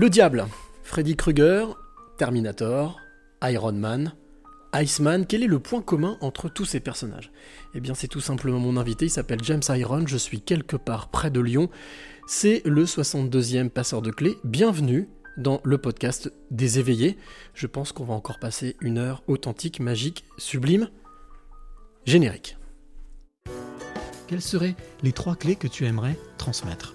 Le diable, Freddy Krueger, Terminator, Iron Man, Iceman, quel est le point commun entre tous ces personnages? Eh bien c'est tout simplement mon invité, il s'appelle James Iron, je suis quelque part près de Lyon, c'est le 62e passeur de clés, bienvenue dans le podcast des éveillés. Je pense qu'on va encore passer une heure authentique, magique, sublime, générique. Quelles seraient les trois clés que tu aimerais transmettre?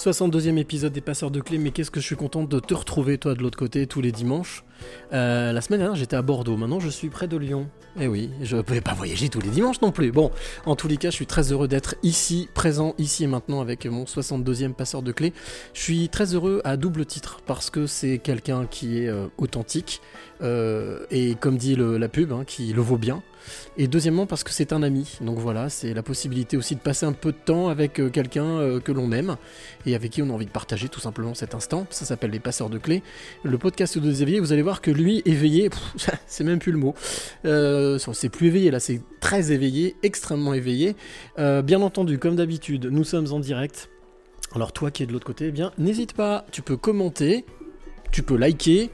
62e épisode des passeurs de clés, mais qu'est-ce que je suis content de te retrouver toi de l'autre côté tous les dimanches. Euh, la semaine dernière j'étais à Bordeaux, maintenant je suis près de Lyon. Eh oui, je ne pouvais pas voyager tous les dimanches non plus. Bon, en tous les cas je suis très heureux d'être ici, présent ici et maintenant avec mon 62e passeur de clés. Je suis très heureux à double titre parce que c'est quelqu'un qui est euh, authentique euh, et comme dit la pub, hein, qui le vaut bien. Et deuxièmement parce que c'est un ami. Donc voilà, c'est la possibilité aussi de passer un peu de temps avec euh, quelqu'un euh, que l'on aime et avec qui on a envie de partager tout simplement cet instant. Ça s'appelle les passeurs de clés. Le podcast de éveillés, vous allez voir que lui, éveillé, c'est même plus le mot. Euh, c'est plus éveillé là, c'est très éveillé, extrêmement éveillé. Bien entendu, comme d'habitude, nous sommes en direct. Alors toi qui es de l'autre côté, eh bien n'hésite pas, tu peux commenter, tu peux liker,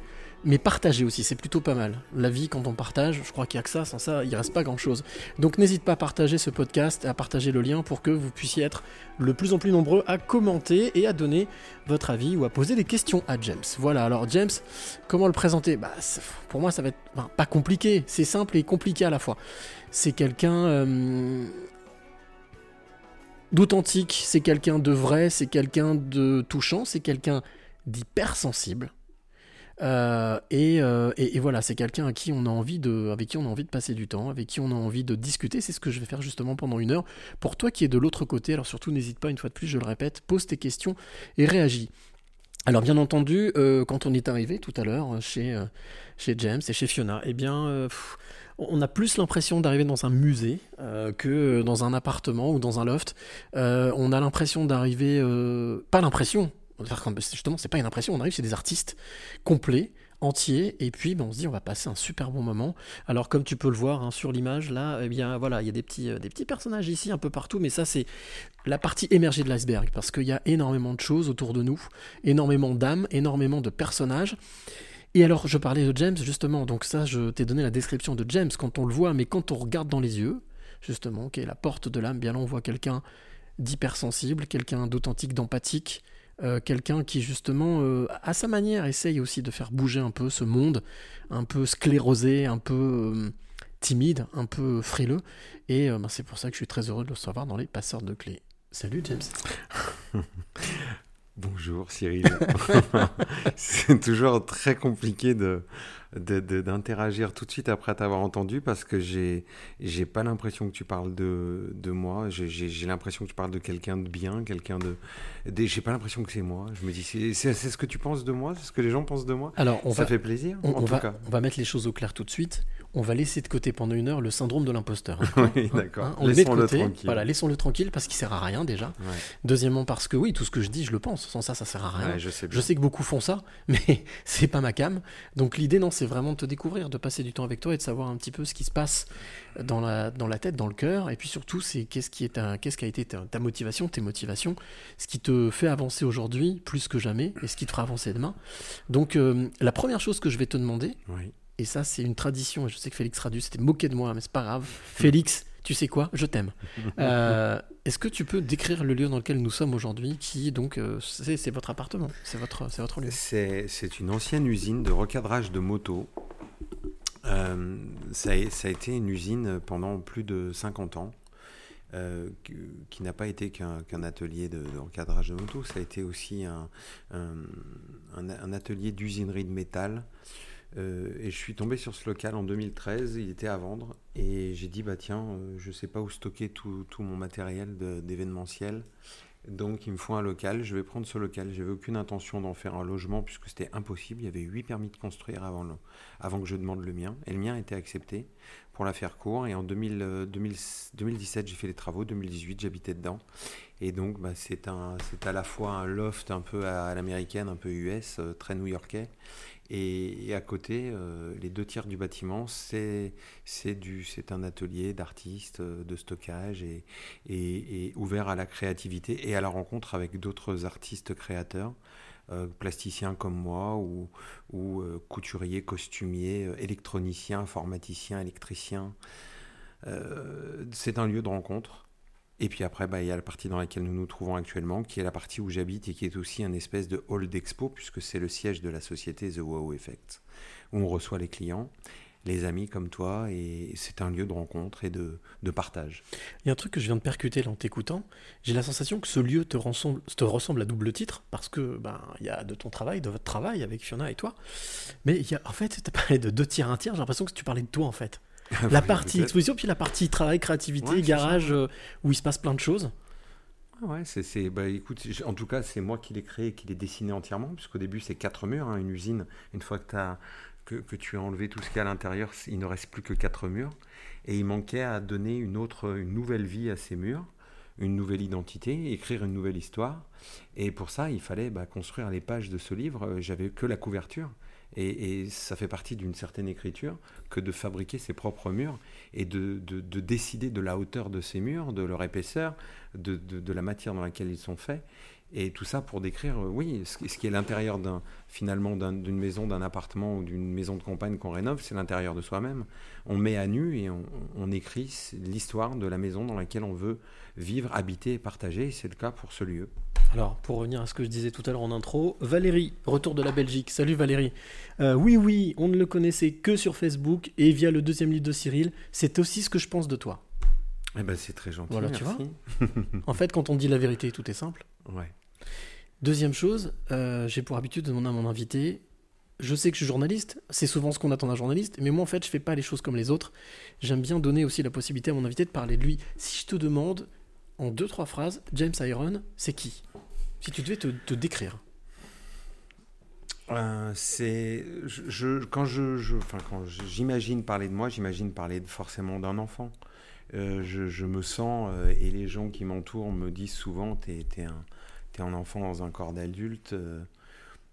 mais partager aussi, c'est plutôt pas mal. La vie, quand on partage, je crois qu'il n'y a que ça, sans ça, il reste pas grand chose. Donc n'hésite pas à partager ce podcast, à partager le lien pour que vous puissiez être le plus en plus nombreux à commenter et à donner votre avis ou à poser des questions à James. Voilà, alors James, comment le présenter? Bah, Pour moi, ça va être pas compliqué, c'est simple et compliqué à la fois. C'est quelqu'un euh, d'authentique, c'est quelqu'un de vrai, c'est quelqu'un de touchant, c'est quelqu'un d'hypersensible. Euh, et, euh, et- voilà, c'est quelqu'un à qui on a envie de, avec qui on a envie de passer du temps, avec qui on a envie de discuter. C'est ce que je vais faire justement pendant une heure. Pour toi qui es de l'autre côté, alors surtout n'hésite pas une fois de plus, je le répète, pose tes questions et réagis. Alors bien entendu, euh, quand on est arrivé tout à l'heure chez, chez James et chez Fiona, eh bien, on a plus l'impression d'arriver dans un musée que dans un appartement ou dans un loft. On a l'impression d'arriver, pas l'impression, justement c'est pas une impression, on arrive chez des artistes complets, entiers, et puis ben, on se dit on va passer un super bon moment. Alors comme tu peux le voir hein, sur l'image là, eh bien voilà, il y a des petits, euh, des petits personnages ici un peu partout, mais ça c'est la partie émergée de l'iceberg, parce qu'il y a énormément de choses autour de nous, énormément d'âmes, énormément de personnages. Et alors, je parlais de James, justement, donc ça, je t'ai donné la description de James quand on le voit, mais quand on regarde dans les yeux, justement, qui est la porte de l'âme, bien là, on voit quelqu'un d'hypersensible, quelqu'un d'authentique, d'empathique, euh, quelqu'un qui, justement, euh, à sa manière, essaye aussi de faire bouger un peu ce monde, un peu sclérosé, un peu euh, timide, un peu frileux. Et ben, c'est pour ça que je suis très heureux de le recevoir dans les passeurs de clés. Salut James. Bonjour Cyril. c'est toujours très compliqué de, d'interagir tout de suite après t'avoir entendu parce que j'ai, j'ai pas l'impression que tu parles de, de moi. J'ai, l'impression que tu parles de quelqu'un de bien, quelqu'un de. j'ai pas l'impression que c'est moi. Je me dis, c'est, ce que tu penses de moi C'est ce que les gens pensent de moi Alors, on Ça va, fait plaisir, on, en on tout va, cas. on va mettre les choses au clair tout de suite. On va laisser de côté pendant une heure le syndrome de l'imposteur. Oui, d'accord. Hein, on le met de Laissons-le côté. tranquille. Voilà, laissons-le tranquille parce qu'il sert à rien déjà. Ouais. Deuxièmement parce que oui, tout ce que je dis, je le pense. Sans ça, ça sert à rien. Ouais, je sais bien. Je sais que beaucoup font ça, mais c'est pas ma cam. Donc l'idée, non, c'est vraiment de te découvrir, de passer du temps avec toi et de savoir un petit peu ce qui se passe dans la, dans la tête, dans le cœur. Et puis surtout, c'est qu'est-ce qui, est qu'est-ce qui a été ta, ta motivation, tes motivations, ce qui te fait avancer aujourd'hui plus que jamais et ce qui te fera avancer demain. Donc euh, la première chose que je vais te demander, Oui. Et ça c'est une tradition, je sais que Félix Radu s'était moqué de moi, mais c'est pas grave. Félix, tu sais quoi, je t'aime. Euh, Est-ce que tu peux décrire le lieu dans lequel nous sommes aujourd'hui, qui donc euh, c'est c'est votre appartement, c'est votre, c'est votre lieu. C'est, c'est une ancienne usine de recadrage de motos. Euh, ça, a, ça a été une usine pendant plus de 50 ans, euh, qui, n'a pas été qu'un, qu'un atelier de, de recadrage de motos, ça a été aussi un, un- un un, un atelier d'usinerie de métal. Euh, et je suis tombé sur ce local en 2013, il était à vendre. Et j'ai dit, bah tiens, euh, je sais pas où stocker tout, tout mon matériel d'événementiel. Donc il me faut un local, je vais prendre ce local. J'avais aucune intention d'en faire un logement puisque c'était impossible. Il y avait huit permis de construire avant, le- avant que je demande le mien. Et le mien été accepté pour la faire court. Et en 2000, euh, 2000 2017, j'ai fait les travaux. 2018, j'habitais dedans. Et donc bah, c'est à la fois un loft un peu à, l'américaine, un peu US, euh, très new-yorkais. Et, à côté, euh, les deux tiers du bâtiment, c'est un atelier d'artistes, euh, de stockage et, et, ouvert à la créativité et à la rencontre avec d'autres artistes créateurs, euh, plasticiens comme moi ou, ou couturiers, costumiers, électroniciens, informaticiens, électriciens. C'est un lieu de rencontre. Et puis après, bah, il y a la partie dans laquelle nous nous trouvons actuellement, qui est la partie où j'habite et qui est aussi un espèce de hall d'expo, puisque c'est le siège de la société The Wow Effect, où on reçoit les clients, les amis comme toi, et c'est un lieu de rencontre et de, de partage. Il y a un truc que je viens de percuter là en t'écoutant. J'ai la sensation que ce lieu te ressemble, te ressemble à double titre parce que ben il y a de ton travail, de votre travail avec Fiona et toi. Mais il y a, en fait, tu as parlé de deux tiers, un tiers. J'ai l'impression que tu parlais de toi en fait. La partie exposition, puis la partie travail, créativité, Ouais, garage, euh, où il se passe plein de choses. Ah Ouais, c'est, c'est- bah, écoute, en tout cas, c'est moi qui l'ai créé, qui l'ai dessiné entièrement, puisqu'au début, c'est quatre murs, hein, une usine. Une fois que, que, que tu as enlevé tout ce qu'il y a à l'intérieur, il ne reste plus que quatre murs. Et il manquait à donner une autre, une nouvelle vie à ces murs, une nouvelle identité, écrire une nouvelle histoire. Et pour ça, il fallait bah, construire les pages de ce livre. J'avais que la couverture. Et, ça fait partie d'une certaine écriture que de fabriquer ses propres murs et de, de- de décider de la hauteur de ces murs, de leur épaisseur, de la matière dans laquelle ils sont faits. Et tout ça pour décrire, euh, oui, ce, qui- est l'intérieur d'un, finalement d'un- d'une maison, d'un appartement ou d'une maison de campagne qu'on rénove, c'est l'intérieur de soi-même. On met à nu et on, on écrit l'histoire de la maison dans laquelle on veut vivre, habiter et partager. Et c'est le cas pour ce lieu. Alors, pour revenir à ce que je disais tout à l'heure en intro, Valérie, retour de la Belgique. Salut Valérie. Euh, oui, oui, on ne le connaissait que sur Facebook et via le deuxième livre de Cyril. C'est aussi ce que je pense de toi. Eh ben, c'est très gentil. Voilà, tu. En fait, quand on dit la vérité, tout est simple. Ouais. Deuxième chose, euh, j'ai pour habitude de demander à mon invité. Je sais que je suis journaliste, c'est souvent ce qu'on attend d'un journaliste, mais moi en fait je fais pas les choses comme les autres. J'aime bien donner aussi la possibilité à mon invité de parler de lui. Si je te demande en deux trois phrases, James Iron, c'est qui? Si tu devais te, te décrire. Euh, c'est je, je- quand je, je- enfin quand j'imagine parler de moi, j'imagine parler de- forcément d'un enfant. Euh, je, je me sens euh, et les gens qui m'entourent me disent souvent t'es t'es un t'es un enfant dans un corps d'adulte. Euh,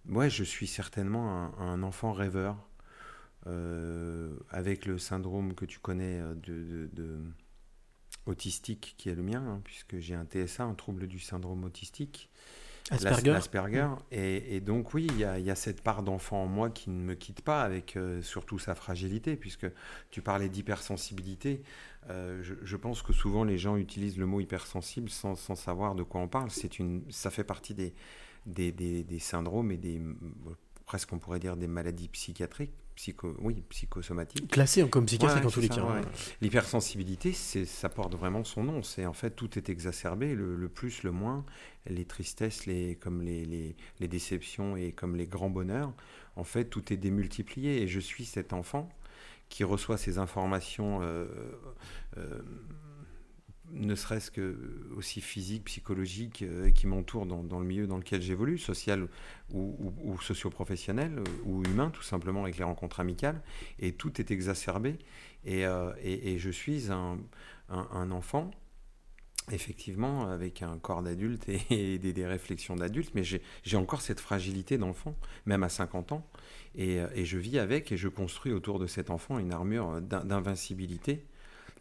ouais, je suis certainement un, un enfant rêveur euh, avec le syndrome que tu connais euh, de, de- de- autistique qui est le mien, hein, puisque j'ai un TSA, un trouble du syndrome autistique. Asperger. L'Asperger. Et, et donc oui, il y a, il y a cette part d'enfant en moi qui ne me quitte pas, avec euh, surtout sa fragilité, puisque tu parlais d'hypersensibilité. Euh, je, je pense que souvent les gens utilisent le mot hypersensible sans, sans savoir de quoi on parle. C'est une, ça fait partie des, des, des- des syndromes et des presque on pourrait dire des maladies psychiatriques, psycho, oui, psychosomatiques. Classé comme psychiatrique Ouais, en tous les cas. ouais. L'hypersensibilité, ça porte vraiment son nom. C'est en fait tout est exacerbé, le, le plus, le moins, les tristesses, les, comme les, les, les déceptions et comme les grands bonheurs. En fait, tout est démultiplié. Et je suis cet enfant qui reçoit ces informations, euh, euh, ne serait-ce que aussi physiques, psychologiques, euh, qui m'entourent dans, le milieu dans lequel j'évolue, social ou, ou, socio-professionnel, ou humain, tout simplement avec les rencontres amicales. Et tout est exacerbé. Et, et, et je suis un, un enfant, effectivement, avec un corps d'adulte et, des, réflexions d'adulte, mais j'ai encore cette fragilité d'enfant, même à 50 ans. Et, euh, et je vis avec et je construis autour de cet enfant une armure d'in- d'invincibilité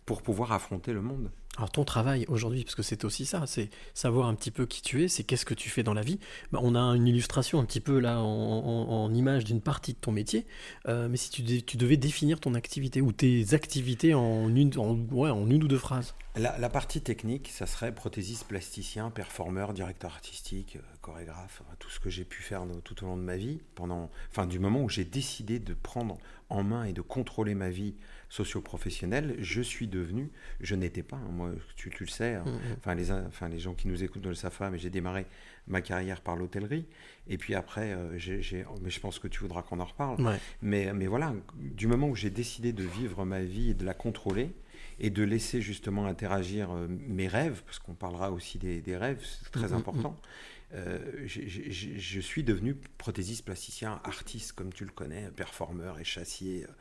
pour pouvoir affronter le monde. Alors ton travail aujourd'hui, parce que c'est aussi ça, c'est savoir un petit peu qui tu es, c'est qu'est-ce que tu fais dans la vie. Bah, on a une illustration un petit peu là en, image d'une partie de ton métier, Euh, mais si tu, devais définir ton activité ou tes activités en une, en, en une ou deux phrases. La, partie technique, ça serait prothésiste, plasticien, performeur, directeur artistique, euh, chorégraphe, tout ce que j'ai pu faire tout au long de ma vie, pendant, enfin, du moment où j'ai décidé de prendre en main et de contrôler ma vie socio-professionnelle, je suis devenu, je n'étais pas, moi moi, tu, tu le sais. hein. Mm, mm. Enfin, les, enfin, les gens qui nous écoutent ne le savent pas, mais j'ai démarré ma carrière par l'hôtellerie. Et puis après, euh, mais je pense que tu voudras qu'on en reparle. Ouais. Mais, mais voilà, du moment où j'ai décidé de vivre ma vie et de la contrôler, et de laisser justement interagir euh, mes rêves, parce qu'on parlera aussi des, des rêves, c'est très Mhm, important, euh, j'ai- j'ai- je suis devenu prothésiste plasticien, artiste comme tu le connais, performeur et chassier, euh,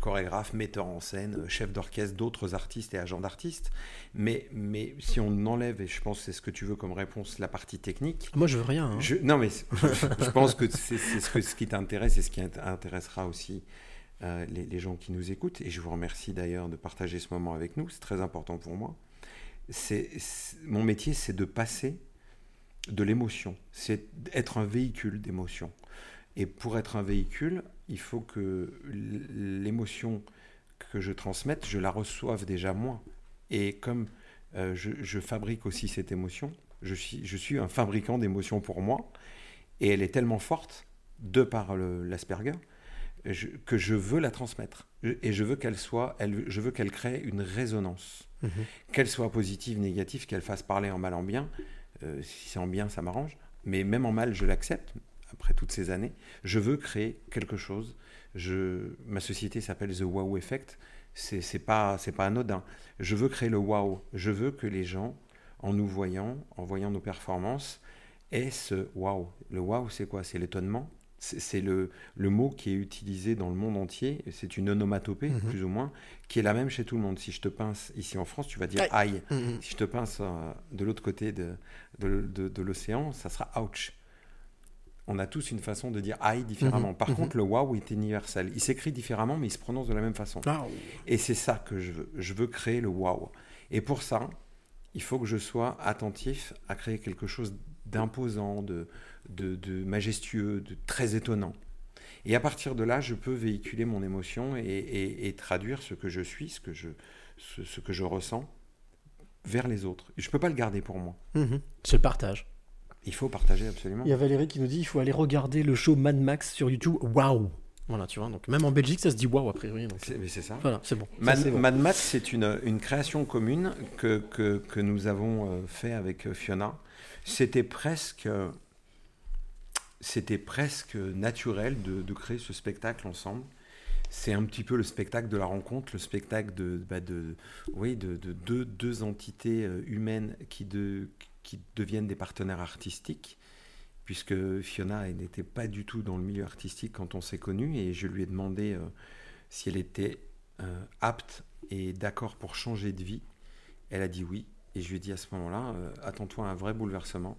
chorégraphe, metteur en scène, euh, chef d'orchestre d'autres artistes et agent d'artistes. Mais, mais si on enlève, et je pense que c'est ce que tu veux comme réponse, la partie technique, Moi, je veux rien. hein. je, non, mais je, pense que c'est ce, que- ce qui t'intéresse et ce qui int- intéressera aussi euh, les, les gens qui nous écoutent. Et je vous remercie d'ailleurs de partager ce moment avec nous. C'est très important pour moi. C'est- mon métier, c'est de passer de l'émotion. C'est être un véhicule d'émotion. Et pour être un véhicule, il faut que l'émotion que je transmette, je la reçoive déjà moi. Et comme euh, je, je fabrique aussi cette émotion, je suis, je suis un fabricant d'émotions pour moi, et elle est tellement forte, de par l'Asperger, que je veux la transmettre. Et je veux qu'elle soit, elle, je veux qu'elle crée une résonance. Mhm. Qu'elle soit positive, négative, qu'elle fasse parler en mal, en bien. Euh, si c'est en bien, ça m'arrange. Mais même en mal, je l'accepte, après toutes ces années. Je veux créer quelque chose. Je, ma société s'appelle The Wow Effect. C'est c'est pas, c'est pas anodin. Je veux créer le wow. Je veux que les gens, en nous voyant, en voyant nos performances, aient ce wow. Le wow, c'est quoi? C'est l'étonnement. C'est c'est le, le mot qui est utilisé dans le monde entier. C'est une onomatopée, Mhm. plus ou moins, qui est la même chez tout le monde. Si je te pince ici en France, tu vas dire aïe. Mm. Si je te pince euh, de l'autre côté de, de, de- de l'océan, ça sera ouch. On a tous une façon de dire aïe différemment. Mhm, Par mhm. contre, le wow est universel. Il s'écrit différemment, mais il se prononce de la même façon. Ah, Et c'est ça que je veux. Je veux créer le wow. Et pour ça, il faut que je sois attentif à créer quelque chose d'imposant, de, de, de majestueux, de très étonnant. Et à partir de là, je peux véhiculer mon émotion et, et- et traduire ce que je suis, ce que je, ce, ce que je ressens vers les autres. Je ne peux pas le garder pour moi. mhm. C'est le partage. Il faut partager absolument. Il y a Valérie qui nous dit il faut aller regarder le show Mad Max sur YouTube. Waouh Voilà, tu vois. Donc même en Belgique, ça se dit waouh a priori. Donc, Mais c'est ça. voilà, c'est bon. Mad. Mad Max, c'est une, une création commune que, que, que nous avons euh, fait avec euh, Fiona. C'était presque, euh, c'était presque naturel de, de créer ce spectacle ensemble. C'est un petit peu le spectacle de la rencontre, le spectacle de, bah, de, oui, de, de deux, deux entités humaines qui, de, qui deviennent des partenaires artistiques, puisque Fiona n'était pas du tout dans le milieu artistique quand on s'est connus, et je lui ai demandé euh, si elle était euh, apte et d'accord pour changer de vie. Elle a dit oui, et je lui ai dit à ce moment-là, euh, attends-toi un vrai bouleversement.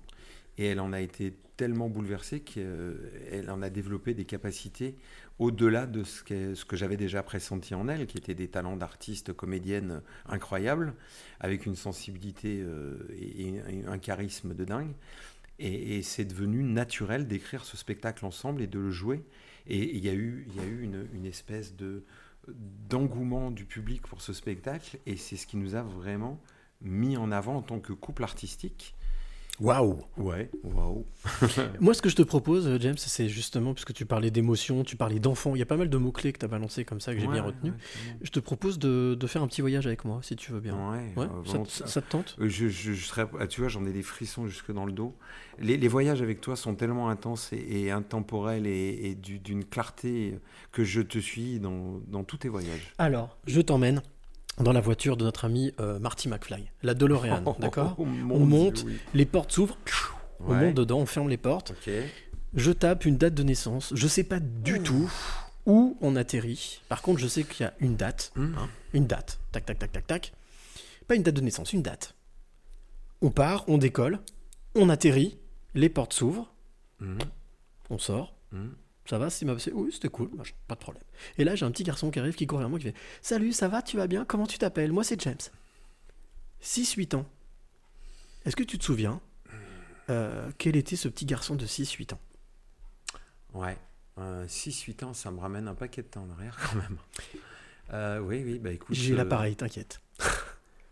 Et elle en a été tellement bouleversée qu'elle en a développé des capacités au-delà de ce, ce que j'avais déjà pressenti en elle, qui étaient des talents d'artiste, comédienne incroyables, avec une sensibilité euh, et, un charisme de dingue. Et, c'est devenu naturel d'écrire ce spectacle ensemble et de le jouer. Et il y a eu, y a eu une, une espèce de d'engouement du public pour ce spectacle, et c'est ce qui nous a vraiment mis en avant en tant que couple artistique. Waouh Ouais, waouh. Moi, ce que je te propose, James, c'est justement, puisque tu parlais d'émotion, tu parlais d'enfant, il y a pas mal de mots-clés que tu as balancés comme ça, que j'ai bien retenu. Je te propose de, de faire un petit voyage avec moi, si tu veux bien. Ouais, Ouais, euh, ça, volontiers. ça- ça te tente? Euh, Je, je, je serais, ah, tu vois, j'en ai des frissons jusque dans le dos. Les, les voyages avec toi sont tellement intenses et, et intemporels et, et du- d'une clarté que je te suis dans, dans tous tes voyages. Alors, je t'emmène dans la voiture de notre ami euh, Marty McFly, la DeLorean, d'accord? Oh, On Dieu, monte, oui. les portes s'ouvrent, on monte dedans, on ferme les portes, je tape une date de naissance, je sais pas du tout où on atterrit. Par contre, je sais qu'il y a une date, Mmh. hein, une date, tac, tac, tac, tac, tac. Pas une date de naissance, une date. On part, on décolle, on atterrit, les portes s'ouvrent, Mhm. on sort. Mhm. Ça va, c'est ma... Oui, c'était cool, machin, pas de problème. Et là, j'ai un petit garçon qui arrive, qui court vers moi, qui fait Salut, ça va, tu vas bien? Comment tu t'appelles? Moi, c'est James. 6-8 ans. Est-ce que tu te souviens euh, quel était ce petit garçon de 6-8 ans? Ouais. 6-8 ans, ça me ramène un paquet de temps en arrière quand même. Euh, oui, oui, bah écoute. J'ai euh, l'appareil, t'inquiète.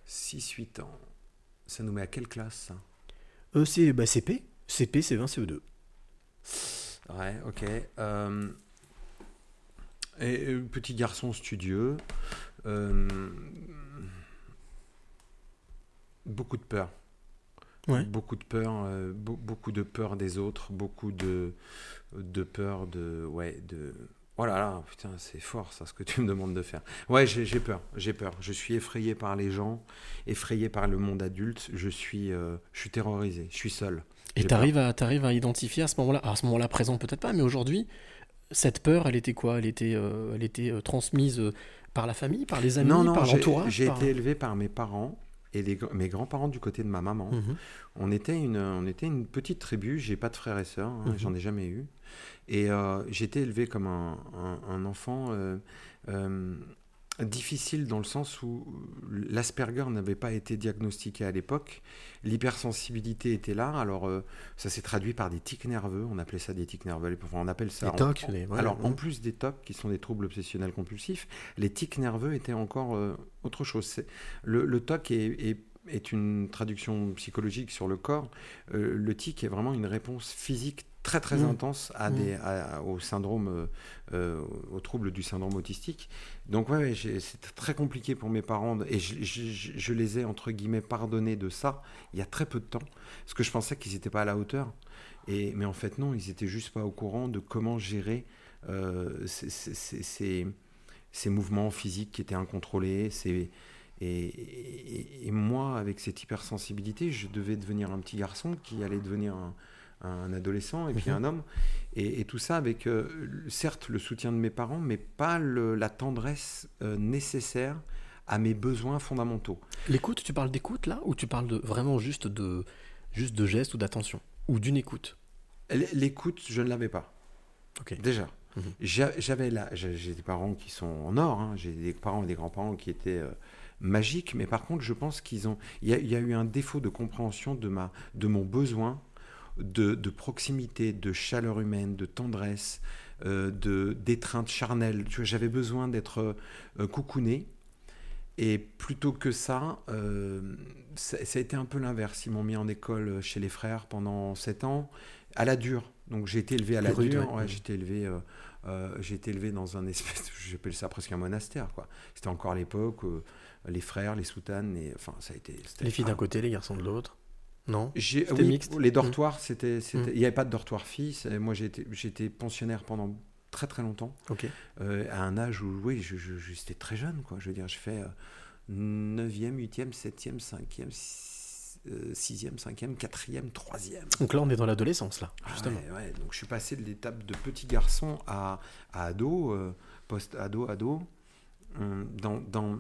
6-8 ans. Ça nous met à quelle classe ça? Euh, c'est bah, CP. CP, c'est 20 CE2. Ouais, ok. Euh, et, petit garçon studieux. euh, Beaucoup de peur. Ouais. Beaucoup de peur, euh, be- beaucoup de peur des autres, beaucoup de, de peur de. Ouais, de. Oh là là, putain, c'est fort ça, ce que tu me demandes de faire. Ouais, j'ai j'ai peur, j'ai peur. Je suis effrayé par les gens, effrayé par le monde adulte. Je suis, euh, je suis terrorisé, je suis seul. Et t'arrives à, t'arrives à identifier à ce moment-là, à ce moment-là présent peut-être pas, mais aujourd'hui, cette peur, elle était quoi? Elle était, euh, elle était euh, transmise euh, par la famille, par les amis, non, non, par j'ai l'entourage j'ai par- été élevé par mes parents et les mes grands-parents du côté de ma maman. Mhm. On était une, on était une petite tribu. J'ai pas de frères et sœurs, hein, Mhm. j'en ai jamais eu. Et j'ai été élevé comme un, un- un enfant difficile dans le sens où l'Asperger n'avait pas été diagnostiqué à l'époque. L'hypersensibilité était là. Alors euh, ça s'est traduit par des tics nerveux. On appelait ça des tics nerveux. Enfin, on appelle ça. Les en- tocs, les- ouais, alors ouais. en plus des tocs qui sont des troubles obsessionnels compulsifs, les tics nerveux étaient encore euh, autre chose. Le, le TOC est, est- est une traduction psychologique sur le corps. Euh, le tic est vraiment une réponse physique très très Mm. intense à Mm. des, à- au syndrome, euh, euh, au trouble du syndrome autistique. Donc ouais, ouais, c'était très compliqué pour mes parents et je, je- je- je les ai entre guillemets pardonnés de ça il y a très peu de temps parce que je pensais qu'ils n'étaient pas à la hauteur. Et, mais en fait non, ils étaient juste pas au courant de comment gérer euh, ces, ces- ces- ces- ces mouvements physiques qui étaient incontrôlés. Ces, et, et- et moi, avec cette hypersensibilité, je devais devenir un petit garçon qui allait devenir un, un adolescent et puis Mhm. un homme. Et, et tout ça avec, euh, certes, le soutien de mes parents, mais pas le- la tendresse euh, nécessaire à mes besoins fondamentaux. L'écoute, tu parles d'écoute là, ou tu parles de vraiment juste de, juste de gestes ou d'attention, ou d'une écoute? L'écoute, je ne l'avais pas. Déjà. Mhm. J'a- J'avais là, j'ai des parents qui sont en or, hein. j'ai des parents et des grands-parents qui étaient euh, magiques, mais par contre, je pense qu'ils ont, il y, y a eu un défaut de compréhension de ma, de mon besoin de, de proximité, de chaleur humaine, de tendresse, euh, de d'étreinte charnelle. J'avais besoin d'être euh, coucouné. Et plutôt que ça, euh, ça, ça a été un peu l'inverse. Ils m'ont mis en école chez les frères pendant 7 ans, à la dure. Donc j'ai été élevé à la rude, dure. ouais. Ouais, j'ai été élevé, euh, euh, j'ai été élevé dans un espèce, j'appelle ça presque un monastère. quoi. C'était encore l'époque, euh, les frères, les soutanes, et, enfin ça a été. Les filles d'un côté, les garçons de l'autre Non C'était oui, mixte Les dortoirs, c'était, c'était- Mm. il n'y avait pas de dortoir filles. Moi, été pensionnaire pendant très très longtemps, euh, à un âge où, oui, je, je- j'étais très jeune, quoi. Je veux dire, je fais euh, 9e, 8e, 7e, 5e, 6e, 5e, 4e, 3e. Donc là, on est dans l'adolescence là, Ah justement. ouais, ouais. Donc je suis passé de l'étape de petit garçon à, à ado, euh, post-ado, ado, euh, dans, dans,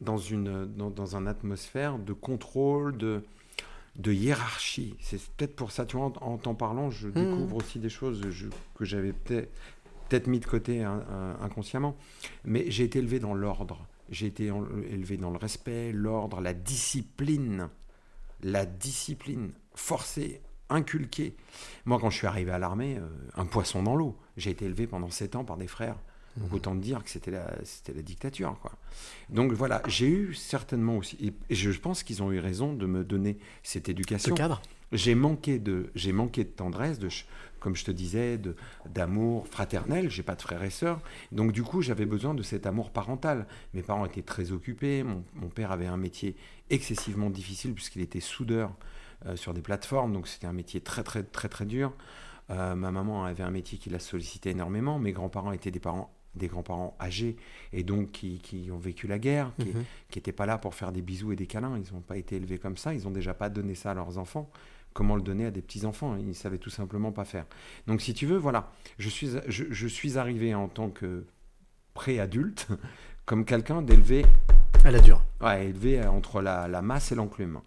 dans, une, dans, dans une atmosphère de contrôle, de, de hiérarchie. C'est peut-être pour ça, tu vois, en, en t'en parlant, je découvre aussi des choses je- que j'avais peut-être peut-être mis de côté hein, inconsciemment. Mais j'ai été élevé dans l'ordre. J'ai été en- élevé dans le respect, l'ordre, la discipline. La discipline forcée, inculquée. Moi, quand je suis arrivé à l'armée, euh, un poisson dans l'eau. J'ai été élevé pendant sept ans par des frères. Donc autant dire que c'était la, c'était la dictature. Quoi. Donc voilà, j'ai eu certainement aussi, et- je pense qu'ils ont eu raison de me donner cette Ce éducation. cadre J'ai manqué de, j'ai manqué de tendresse, de, comme je te disais, de, d'amour fraternel. J'ai pas de frères et sœurs, donc du coup j'avais besoin de cet amour parental. Mes parents étaient très occupés. Mon, mon père avait un métier excessivement difficile puisqu'il était soudeur euh, sur des plateformes, donc c'était un métier très très très très dur. Euh, ma maman avait un métier qui la sollicitait énormément. Mes grands-parents étaient des parents des grands-parents âgés et donc qui, qui ont vécu la guerre, qui Mhm. n'étaient pas là pour faire des bisous et des câlins. Ils n'ont pas été élevés comme ça. Ils n'ont déjà pas donné ça à leurs enfants. Comment le donner à des petits-enfants? Ils ne savaient tout simplement pas faire. Donc, si tu veux, voilà, je suis, je, je suis arrivé en tant que pré-adulte comme quelqu'un d'élevé À la dure. Ouais, élevé entre la, la masse et l'enclume.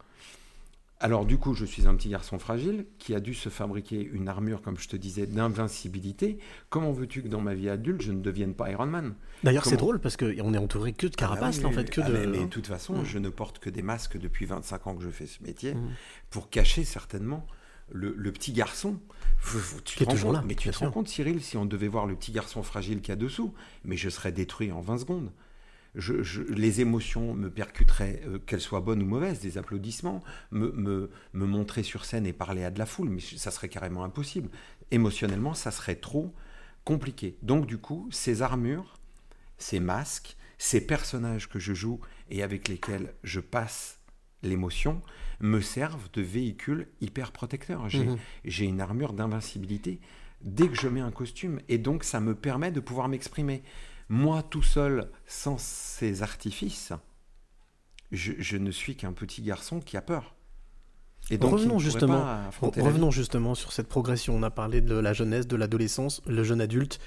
Alors du coup, je suis un petit garçon fragile qui a dû se fabriquer une armure, comme je te disais, d'invincibilité. Comment veux-tu que dans ma vie adulte, je ne devienne pas Iron Man? D'ailleurs, c'est drôle parce qu'on est entouré que de carapaces, Ah là, en fait, que ah, de. mais, mais de toute façon, Mm. je ne porte que des masques depuis 25 ans que je fais ce métier Mm. pour cacher certainement le, le petit garçon. Tu Qui est toujours compte- là, Mais tu te rends compte, Cyril, si on devait voir le petit garçon fragile qu'il y a dessous, mais je serais détruit en 20 secondes. Je- je- les émotions me percuteraient, euh, qu'elles soient bonnes ou mauvaises, des applaudissements, me, me, me montrer sur scène et parler à de la foule, mais ça serait carrément impossible. Émotionnellement, ça serait trop compliqué. Donc du coup, ces armures, ces masques, ces personnages que je joue et avec lesquels je passe l'émotion, me servent de véhicule hyper protecteur. J'ai Mhm. j'ai une armure d'invincibilité dès que je mets un costume. Et donc, ça me permet de pouvoir m'exprimer. Moi, tout seul, sans ces artifices, je, je ne suis qu'un petit garçon qui a peur. Et donc, revenons justement, revenons justement sur cette progression. On a parlé de la jeunesse, de l'adolescence, le jeune adulte.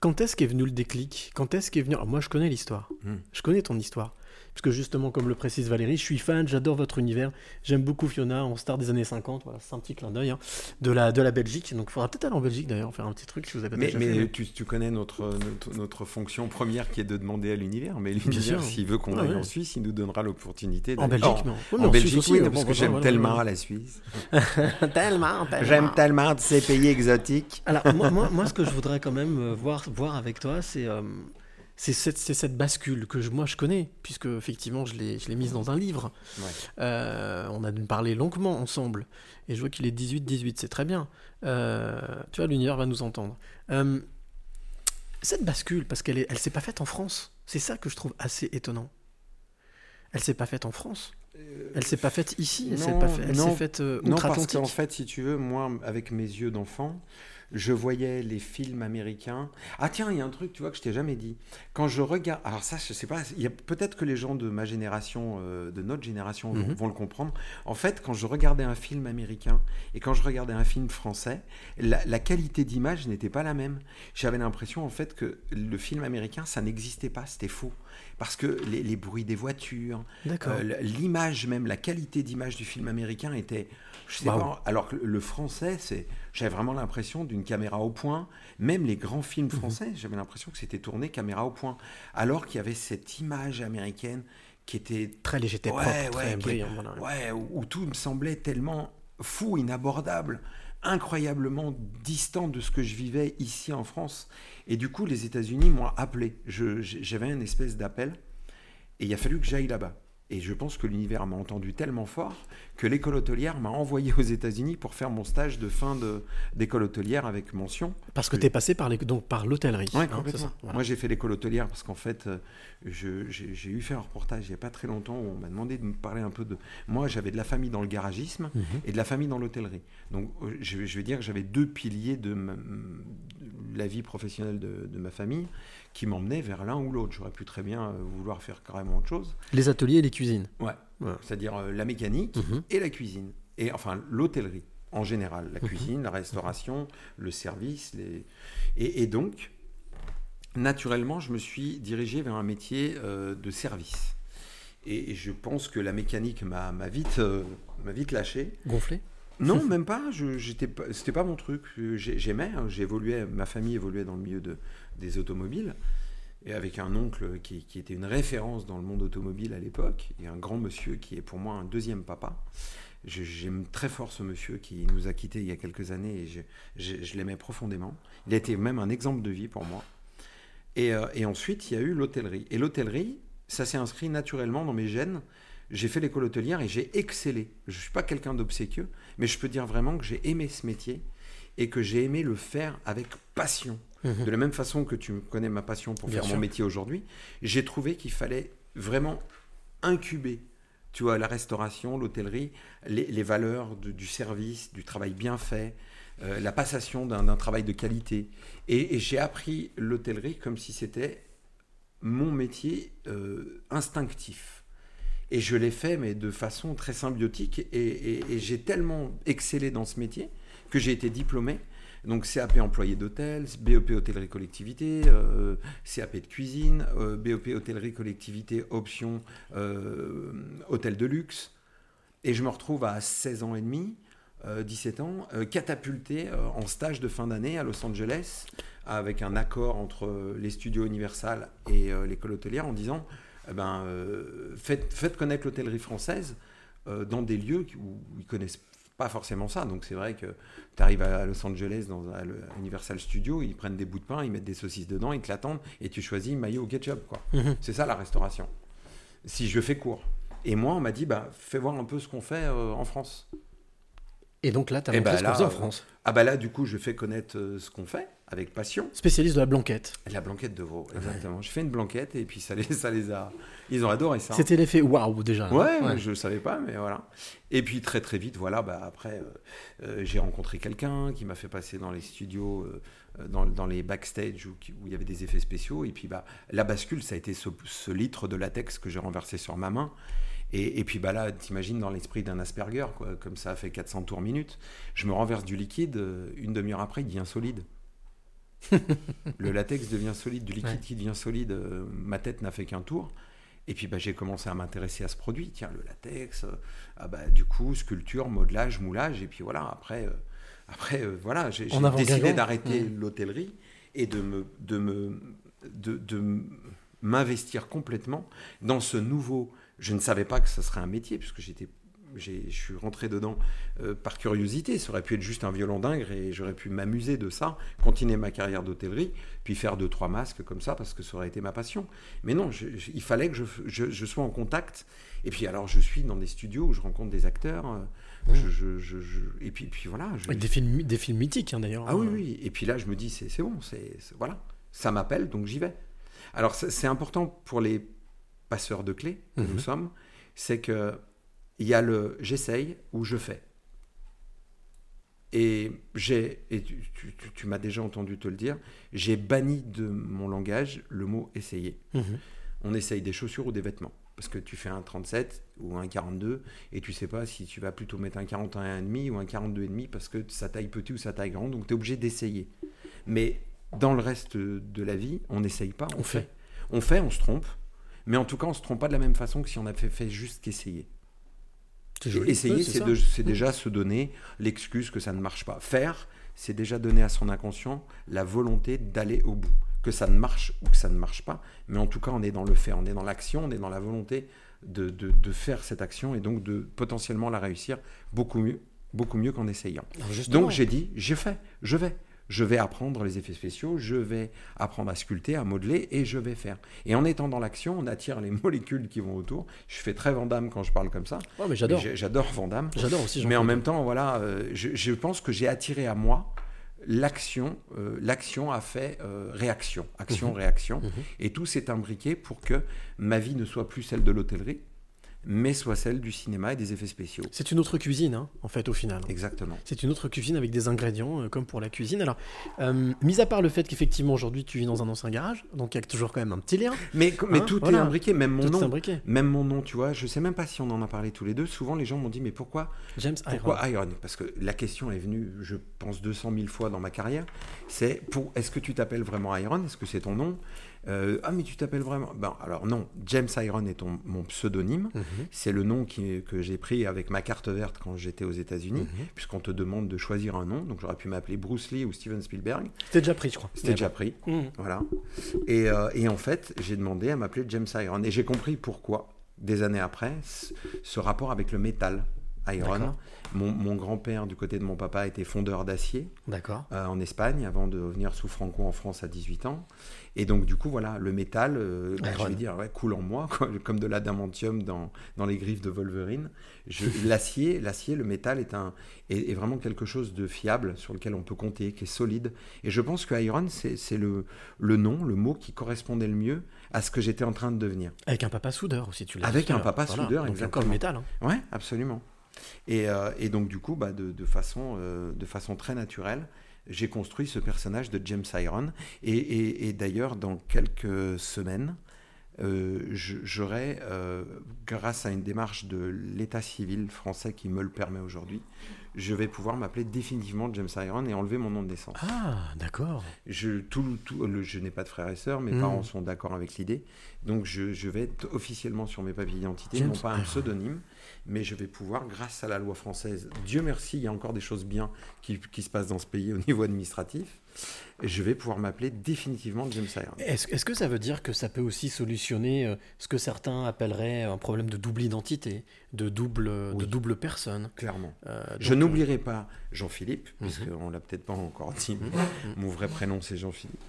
Quand est-ce qu'est venu le déclic? Quand est-ce qu'est venu Alors, Moi, je connais l'histoire. Hmm. Je connais ton histoire. Parce que justement, comme le précise Valérie, je suis fan, j'adore votre univers. J'aime beaucoup Fiona en star des années 50. Voilà, c'est un petit clin d'œil hein, de, la, de la Belgique. Donc, il faudra peut-être aller en Belgique d'ailleurs, faire un petit truc si vous avez Mais, déjà mais fait. tu, tu connais notre, notre, notre fonction première qui est de demander à l'univers. Mais l'univers, s'il veut qu'on Ah aille ouais. en Suisse, il nous donnera l'opportunité En Belgique, Oh, non. En Oui, mais Belgique, Suisse aussi, oui, hein, parce bon, que j'aime voilà, tellement voilà. la Suisse. tellement, tellement. J'aime tellement ces pays exotiques. Alors, moi, moi, moi, ce que je voudrais quand même euh, voir, voir avec toi, c'est euh, c'est cette, bascule que je, moi je connais, puisque effectivement je l'ai je l'ai mise dans un livre. Ouais. Euh, on a parlé longuement ensemble, et je vois qu'il est 18-18, c'est très bien. Euh, tu vois, l'univers va nous entendre. Euh, cette bascule, parce qu'elle est- elle s'est pas faite en France, c'est ça que je trouve assez étonnant. Elle s'est pas faite en France. Elle s'est pas faite ici. Elle s'est pas fait- elle non, faite euh, Non, parce qu'en fait, si tu veux, moi, avec mes yeux d'enfant, je voyais les films américains. Ah tiens, il y a un truc, tu vois, que je t'ai jamais dit. Quand je regarde, alors ça, je sais pas, il y a peut-être que les gens de ma génération, euh, de notre génération, vont, Mhm. vont le comprendre. En fait, quand je regardais un film américain et quand je regardais un film français, la, la qualité d'image n'était pas la même. J'avais l'impression, en fait, que le film américain, ça n'existait pas, c'était faux. Parce que les, les bruits des voitures, euh, l'image même, la qualité d'image du film américain était, je sais pas, alors que le français, c'est, j'avais vraiment l'impression d'une caméra au point. Même les grands films Mhm. français, j'avais l'impression que c'était tourné caméra au point. Alors qu'il y avait cette image américaine qui était Très léger, Ouais, propre, ouais, très brillant. voilà. Ouais, où, où tout me semblait tellement fou, inabordable, incroyablement distant de ce que je vivais ici en France. Et du coup, les États-Unis m'ont appelé. J'avais une espèce d'appel et il a fallu que j'aille là-bas. Et je pense que l'univers m'a entendu tellement fort que l'école hôtelière m'a envoyé aux États-Unis pour faire mon stage de fin de- d'école hôtelière avec mention. Parce que tu es passé par l'hôtellerie. Ouais, hein, c'est complètement. ça, voilà. Moi, j'ai fait l'école hôtelière parce qu'en fait, euh, j'ai eu fait un reportage il n'y a pas très longtemps où on m'a demandé de me parler un peu de. Moi, j'avais de la famille dans le garagisme Mhm. et de la famille dans l'hôtellerie. Donc, euh, je, je vais dire que j'avais deux piliers de, ma- de la vie professionnelle de, de ma famille qui m'emmenaient vers l'un ou l'autre. J'aurais pu très bien euh, vouloir faire carrément autre chose. Les ateliers et les cuisines. Ouais. Ouais. C'est-à-dire euh, la mécanique Mhm. et la cuisine. Et enfin, l'hôtellerie en général. Mhm. La cuisine, la restauration, le service. Les... Et, et donc, naturellement, je me suis dirigé vers un métier euh, de service. Et, et je pense que la mécanique m'a vite, euh, vite lâché. Gonflé? Non, même pas. C'était pas mon truc. J'ai- J'aimais. hein, J'évoluais. Ma famille évoluait dans le milieu de, des automobiles. Et avec un oncle qui, était une référence dans le monde automobile à l'époque, et un grand monsieur qui est pour moi un deuxième papa. J'aime très fort ce monsieur qui nous a quittés il y a quelques années et je l'aimais profondément. Il a été même un exemple de vie pour moi. Et, euh, et ensuite, il y a eu l'hôtellerie. Et l'hôtellerie, ça s'est inscrit naturellement dans mes gènes. J'ai fait l'école hôtelière et j'ai excellé. Je ne suis pas quelqu'un d'obséquieux, mais je peux dire vraiment que j'ai aimé ce métier et que j'ai aimé le faire avec passion. Mhm. De la même façon que tu connais ma passion pour Bien faire sûr. mon métier aujourd'hui, j'ai trouvé qu'il fallait vraiment incuber, tu vois, la restauration, l'hôtellerie, les, les valeurs de- du service, du travail bien fait, euh, la passation d'un d'un travail de qualité. Et, et j'ai appris l'hôtellerie comme si c'était mon métier euh, instinctif. Et je l'ai fait, mais de façon très symbiotique. Et, et- et j'ai tellement excellé dans ce métier que j'ai été diplômé. Donc CAP employé d'hôtel, BEP hôtellerie collectivité, euh, CAP de cuisine, euh, BEP hôtellerie collectivité option euh, hôtel de luxe. Et je me retrouve à 16 ans et demi, euh, 17 ans, euh, catapulté euh, en stage de fin d'année à Los Angeles, avec un accord entre les studios Universal et l'école hôtelière en disant eh ben, faites, faites connaître l'hôtellerie française dans des lieux où ils connaissent pas forcément ça. Donc c'est vrai que tu arrives à Los Angeles dans un- à Universal Studio, ils prennent des bouts de pain, ils mettent des saucisses dedans, ils te l'attendent et tu choisis maillot ou ketchup. Quoi. Mhm. C'est ça la restauration. Si je fais court. Et moi, on m'a dit, bah, fais voir un peu ce qu'on fait euh, en France. Et donc là, tu as montré ben ce qu'on en euh, France. Ah bah là, du coup, je fais connaître euh, ce qu'on fait avec passion. Spécialiste de la blanquette. La blanquette de veau, exactement. J'ai fait une blanquette et puis ça les, ça les a... Ils ont adoré ça. C'était l'effet waouh déjà. Ouais, je savais pas, mais voilà. Et puis très très vite, voilà, bah, après, euh, euh, j'ai rencontré quelqu'un qui m'a fait passer dans les studios, euh, dans, dans les backstage où, où il y avait des effets spéciaux. Et puis bah, la bascule, ça a été ce, ce litre de latex que j'ai renversé sur ma main. Et, et puis bah là, t'imagines dans l'esprit d'un Asperger, quoi, comme ça a fait 400 tours minute, je me renverse du liquide, une demi-heure après, il devient solide. Le latex devient solide, du liquide Ouais. qui devient solide, euh, ma tête n'a fait qu'un tour. Et puis bah, j'ai commencé à m'intéresser à ce produit, tiens, le latex, euh, ah bah, du coup, sculpture, modelage, moulage, et puis voilà, après, euh, après voilà, j'ai décidé d'arrêter l'hôtellerie et de me, de me, de, de m'investir complètement dans ce nouveau. Je ne savais pas que ce serait un métier, puisque j'étais, je suis rentré dedans euh, par curiosité. Ça aurait pu être juste un violon d'ingre et j'aurais pu m'amuser de ça, continuer ma carrière d'hôtellerie, puis faire deux trois masques comme ça parce que ça aurait été ma passion. Mais non, je- je- il fallait que je, sois en contact. Et puis alors, je suis dans des studios où je rencontre des acteurs. euh, et puis, puis voilà. des films, des films mythiques hein, d'ailleurs. ah oui, oui. Et puis là, je me dis, c'est bon, c'est voilà, ça m'appelle, donc j'y vais. Alors, c'est important pour les passeurs de clés que Mhm. nous sommes, c'est que il y a le j'essaye ou je fais. Et j'ai, et tu, tu- tu- tu m'as déjà entendu te le dire, j'ai banni de mon langage le mot essayer. Mhm. On essaye des chaussures ou des vêtements. Parce que tu fais un 37 ou un 42 et tu sais pas si tu vas plutôt mettre un 41,5 ou un 42,5 parce que ça taille petit ou ça taille grand. Donc tu es obligé d'essayer. Mais dans le reste de la vie, on n'essaye pas, on, On fait. fait. On fait, on se trompe. Mais en tout cas, on se trompe pas de la même façon que si on avait fait juste qu'essayer. Joli. Essayer, c'est de- déjà se donner l'excuse que ça ne marche pas. Faire, c'est déjà donner à son inconscient la volonté d'aller au bout. Que ça ne marche ou que ça ne marche pas. Mais en tout cas, on est dans le faire, on est dans l'action, on est dans la volonté de, de- de faire cette action et donc de potentiellement la réussir beaucoup mieux, beaucoup mieux qu'en essayant. Donc j'ai dit, j'ai fait, je vais. Je vais apprendre les effets spéciaux, je vais apprendre à sculpter, à modeler et je vais faire. Et en étant dans l'action, on attire les molécules qui vont autour. Je fais très Vandame quand je parle comme ça. Ouais, mais j'adore. J'adore Vandame. J'adore aussi. Mais en même temps, voilà, euh, je, je pense que j'ai attiré à moi l'action. euh, l'action a fait euh, réaction, action-réaction. Mhm. Et tout s'est imbriqué pour que ma vie ne soit plus celle de l'hôtellerie, mais soit celle du cinéma et des effets spéciaux. C'est une autre cuisine, hein, en fait, au final. Exactement. C'est une autre cuisine avec des ingrédients, euh, comme pour la cuisine. Alors, euh, mis à part le fait qu'effectivement, aujourd'hui, tu vis dans un ancien garage, donc il y a toujours quand même un petit lien. Mais, mais Hein, tout voilà. est imbriqué, même mon Tout est nom. imbriqué. Même mon nom, tu vois, je sais même pas si on en a parlé tous les deux. Souvent, les gens m'ont dit, mais pourquoi, James pourquoi Iron. Iron? Parce que la question est venue, je pense, 200 000 fois dans ma carrière. C'est, pour, est-ce que tu t'appelles vraiment Iron? Est-ce que c'est ton nom? Euh, Ah, mais tu t'appelles vraiment... Ben, alors non, James Iron est ton- mon pseudonyme. Mhm. C'est le nom qui- que j'ai pris avec ma carte verte quand j'étais aux États-Unis, Mhm. puisqu'on te demande de choisir un nom. Donc j'aurais pu m'appeler Bruce Lee ou Steven Spielberg. C'était déjà pris, je crois. C'était déjà pris. Mhm. Voilà. Et, euh, et en fait, j'ai demandé à m'appeler James Iron. Et j'ai compris pourquoi, des années après, ce, rapport avec le métal. Iron. Mon, mon grand-père, du côté de mon papa, était fondeur d'acier euh, en Espagne avant de venir sous Franco en France à 18 ans. Et donc, du coup, voilà, le métal, euh, bah, je vais dire, ouais, coule en moi, quoi, comme de l'adamantium dans, dans les griffes de Wolverine. L'acier, l'acier, le métal est, un, est, est vraiment quelque chose de fiable sur lequel on peut compter, qui est solide. Et je pense que Iron, c'est le, le nom, le mot qui correspondait le mieux à ce que j'étais en train de devenir. Avec un papa soudeur aussi, tu l'as Avec un l'heure. papa soudeur, donc exactement. Le métal. hein. Ouais, absolument. Et, euh, et donc, du coup, bah, de, de façon, euh, de façon très naturelle, j'ai construit ce personnage de James Iron. Et, d'ailleurs, dans quelques semaines, euh, j'aurai, euh, grâce à une démarche de l'état civil français qui me le permet aujourd'hui, je vais pouvoir m'appeler définitivement James Iron et enlever mon nom de naissance. Ah, d'accord. Je, tout, tout- le- je n'ai pas de frères et sœurs, mes Mm. parents sont d'accord avec l'idée. Donc je, je vais être officiellement sur mes papiers d'identité, non pas un pseudonyme, mais je vais pouvoir, grâce à la loi française, Dieu merci, il y a encore des choses bien qui, qui se passent dans ce pays au niveau administratif, je vais pouvoir m'appeler définitivement James Iron. Est-ce est-ce que ça veut dire que ça peut aussi solutionner euh, ce que certains appelleraient un problème de double identité, de double, de double personne Clairement. Euh, Je donc, n'oublierai pas Jean-Philippe, Mhm. puisqu'on l'a peut-être pas encore dit, mais Mhm. mon vrai prénom c'est Jean-Philippe.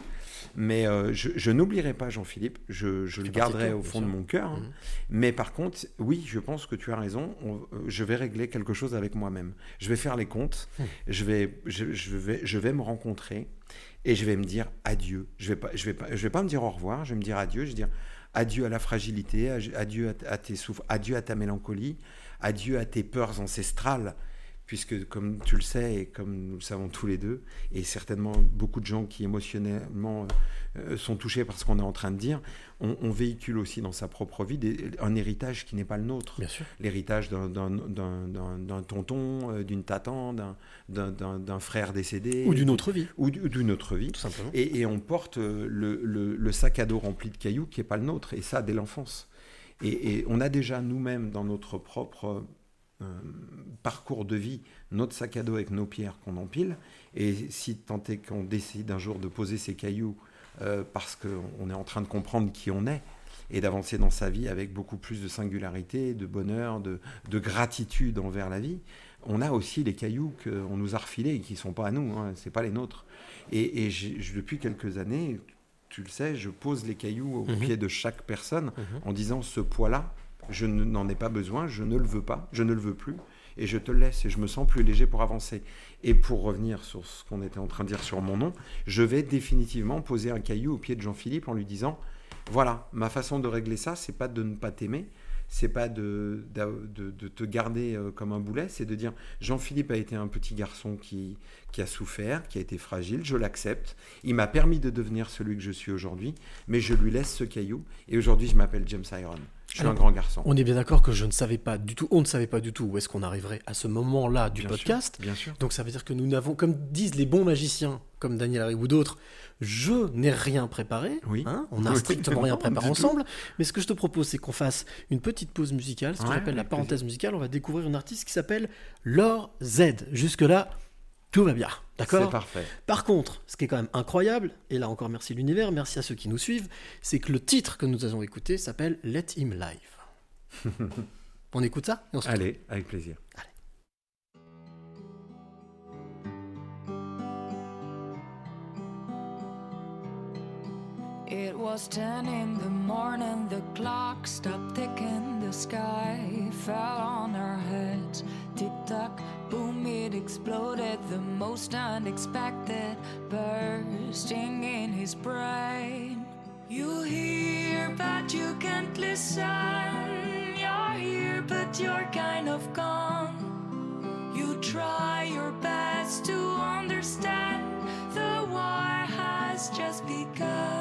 Mais euh, je, je n'oublierai pas Jean-Philippe, je, je le garderai toi, au fond de mon cœur. hein. Mhm. Mais par contre, oui, je pense que tu as raison, on- euh, je vais régler quelque chose avec moi-même. Je vais faire les comptes, Hmm. je, vais, je, je vais, je vais me rencontrer et je vais me dire adieu. Je vais pas, je vais pas, je vais pas me dire au revoir, je vais me dire adieu, je vais dire adieu à la fragilité, adieu à, tes souffres, adieu à ta mélancolie, adieu à tes peurs ancestrales, puisque comme tu le sais et comme nous le savons tous les deux, et certainement beaucoup de gens qui émotionnellement euh, sont touchés par ce qu'on est en train de dire, on, on véhicule aussi dans sa propre vie des- un héritage qui n'est pas le nôtre. Bien sûr. L'héritage d'un- tonton, euh, d'une tatan, d'un- frère décédé. Ou d'une autre vie, Ou d'une autre vie. tout simplement. Et, et on porte euh, le, le- le sac à dos rempli de cailloux qui n'est pas le nôtre, et ça dès l'enfance. Et, et on a déjà nous-mêmes dans notre propre parcours de vie notre sac à dos avec nos pierres qu'on empile. Et si tant est qu'on décide un jour de poser ces cailloux euh, parce qu'on est en train de comprendre qui on est et d'avancer dans sa vie avec beaucoup plus de singularité, de bonheur, de, de gratitude envers la vie, on a aussi les cailloux qu'on nous a refilés et qui ne sont pas à nous, hein, c'est pas les nôtres. Et, et j'ai- je- depuis quelques années, tu le sais, je pose les cailloux au Mhm. pied de chaque personne Mhm. en disant ce poids-là, je ne- n'en ai pas besoin, je ne le veux pas, je ne le veux plus, et je te laisse, et je me sens plus léger pour avancer. Et pour revenir sur ce qu'on était en train de dire sur mon nom, je vais définitivement poser un caillou au pied de Jean-Philippe en lui disant, voilà, ma façon de régler ça, c'est pas de ne pas t'aimer, c'est pas de, de, te garder euh, comme un boulet, c'est de dire Jean-Philippe a été un petit garçon qui a souffert, qui a été fragile, je l'accepte, il m'a permis de devenir celui que je suis aujourd'hui, mais je lui laisse ce caillou, et aujourd'hui je m'appelle James Iron. Je suis Alors, un grand garçon. On est bien d'accord que je ne savais pas du tout, on ne savait pas du tout où est-ce qu'on arriverait à ce moment-là du Bien podcast. Bien sûr. Donc ça veut dire que nous n'avons, comme disent les bons magiciens, comme Daniel Harry ou d'autres, je n'ai rien préparé. Oui. hein, on n'a strictement rien préparé tout. ensemble. Mais ce que je te propose, c'est qu'on fasse une petite pause musicale, ce que Ouais, j'appelle la parenthèse musicale. On va découvrir une artiste qui s'appelle Laure Z. Jusque-là, tout va bien. D'accord C'est parfait. Par contre, ce qui est quand même incroyable, et là encore merci l'univers, merci à ceux qui nous suivent, c'est que le titre que nous avons écouté s'appelle Let Him Live. on écoute ça et on se retrouve. Allez, avec plaisir. It was ten in the morning, the clock stopped ticking, the sky fell on our heads. Tick tock, boom, it exploded, the most unexpected, bursting in his brain. You hear, but you can't listen. You're here, but you're kind of gone. You try your best to understand. The war has just begun.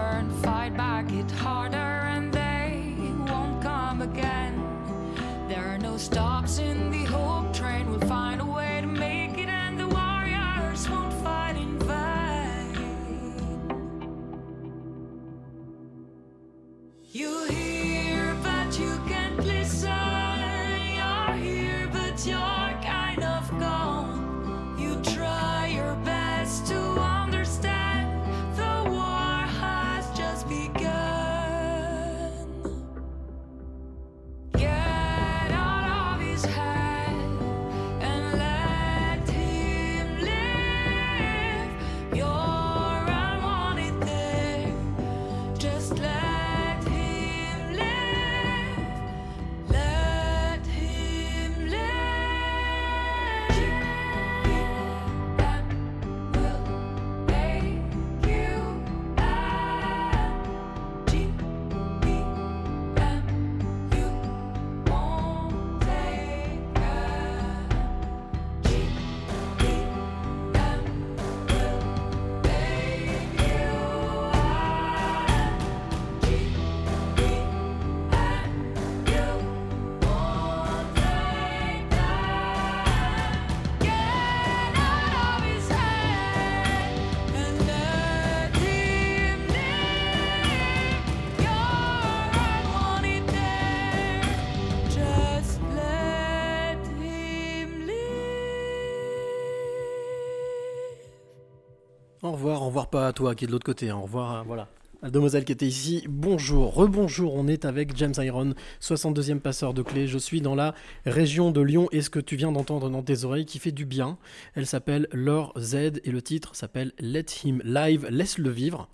revoir, au revoir pas à toi qui est de l'autre côté, hein. au revoir, voilà. La demoiselle qui était ici, bonjour, rebonjour, on est avec James Iron, 62e passeur de clé. Je suis dans la région de Lyon et ce que tu viens d'entendre dans tes oreilles qui fait du bien, elle s'appelle Laure Z et le titre s'appelle Let Him Live, laisse-le vivre.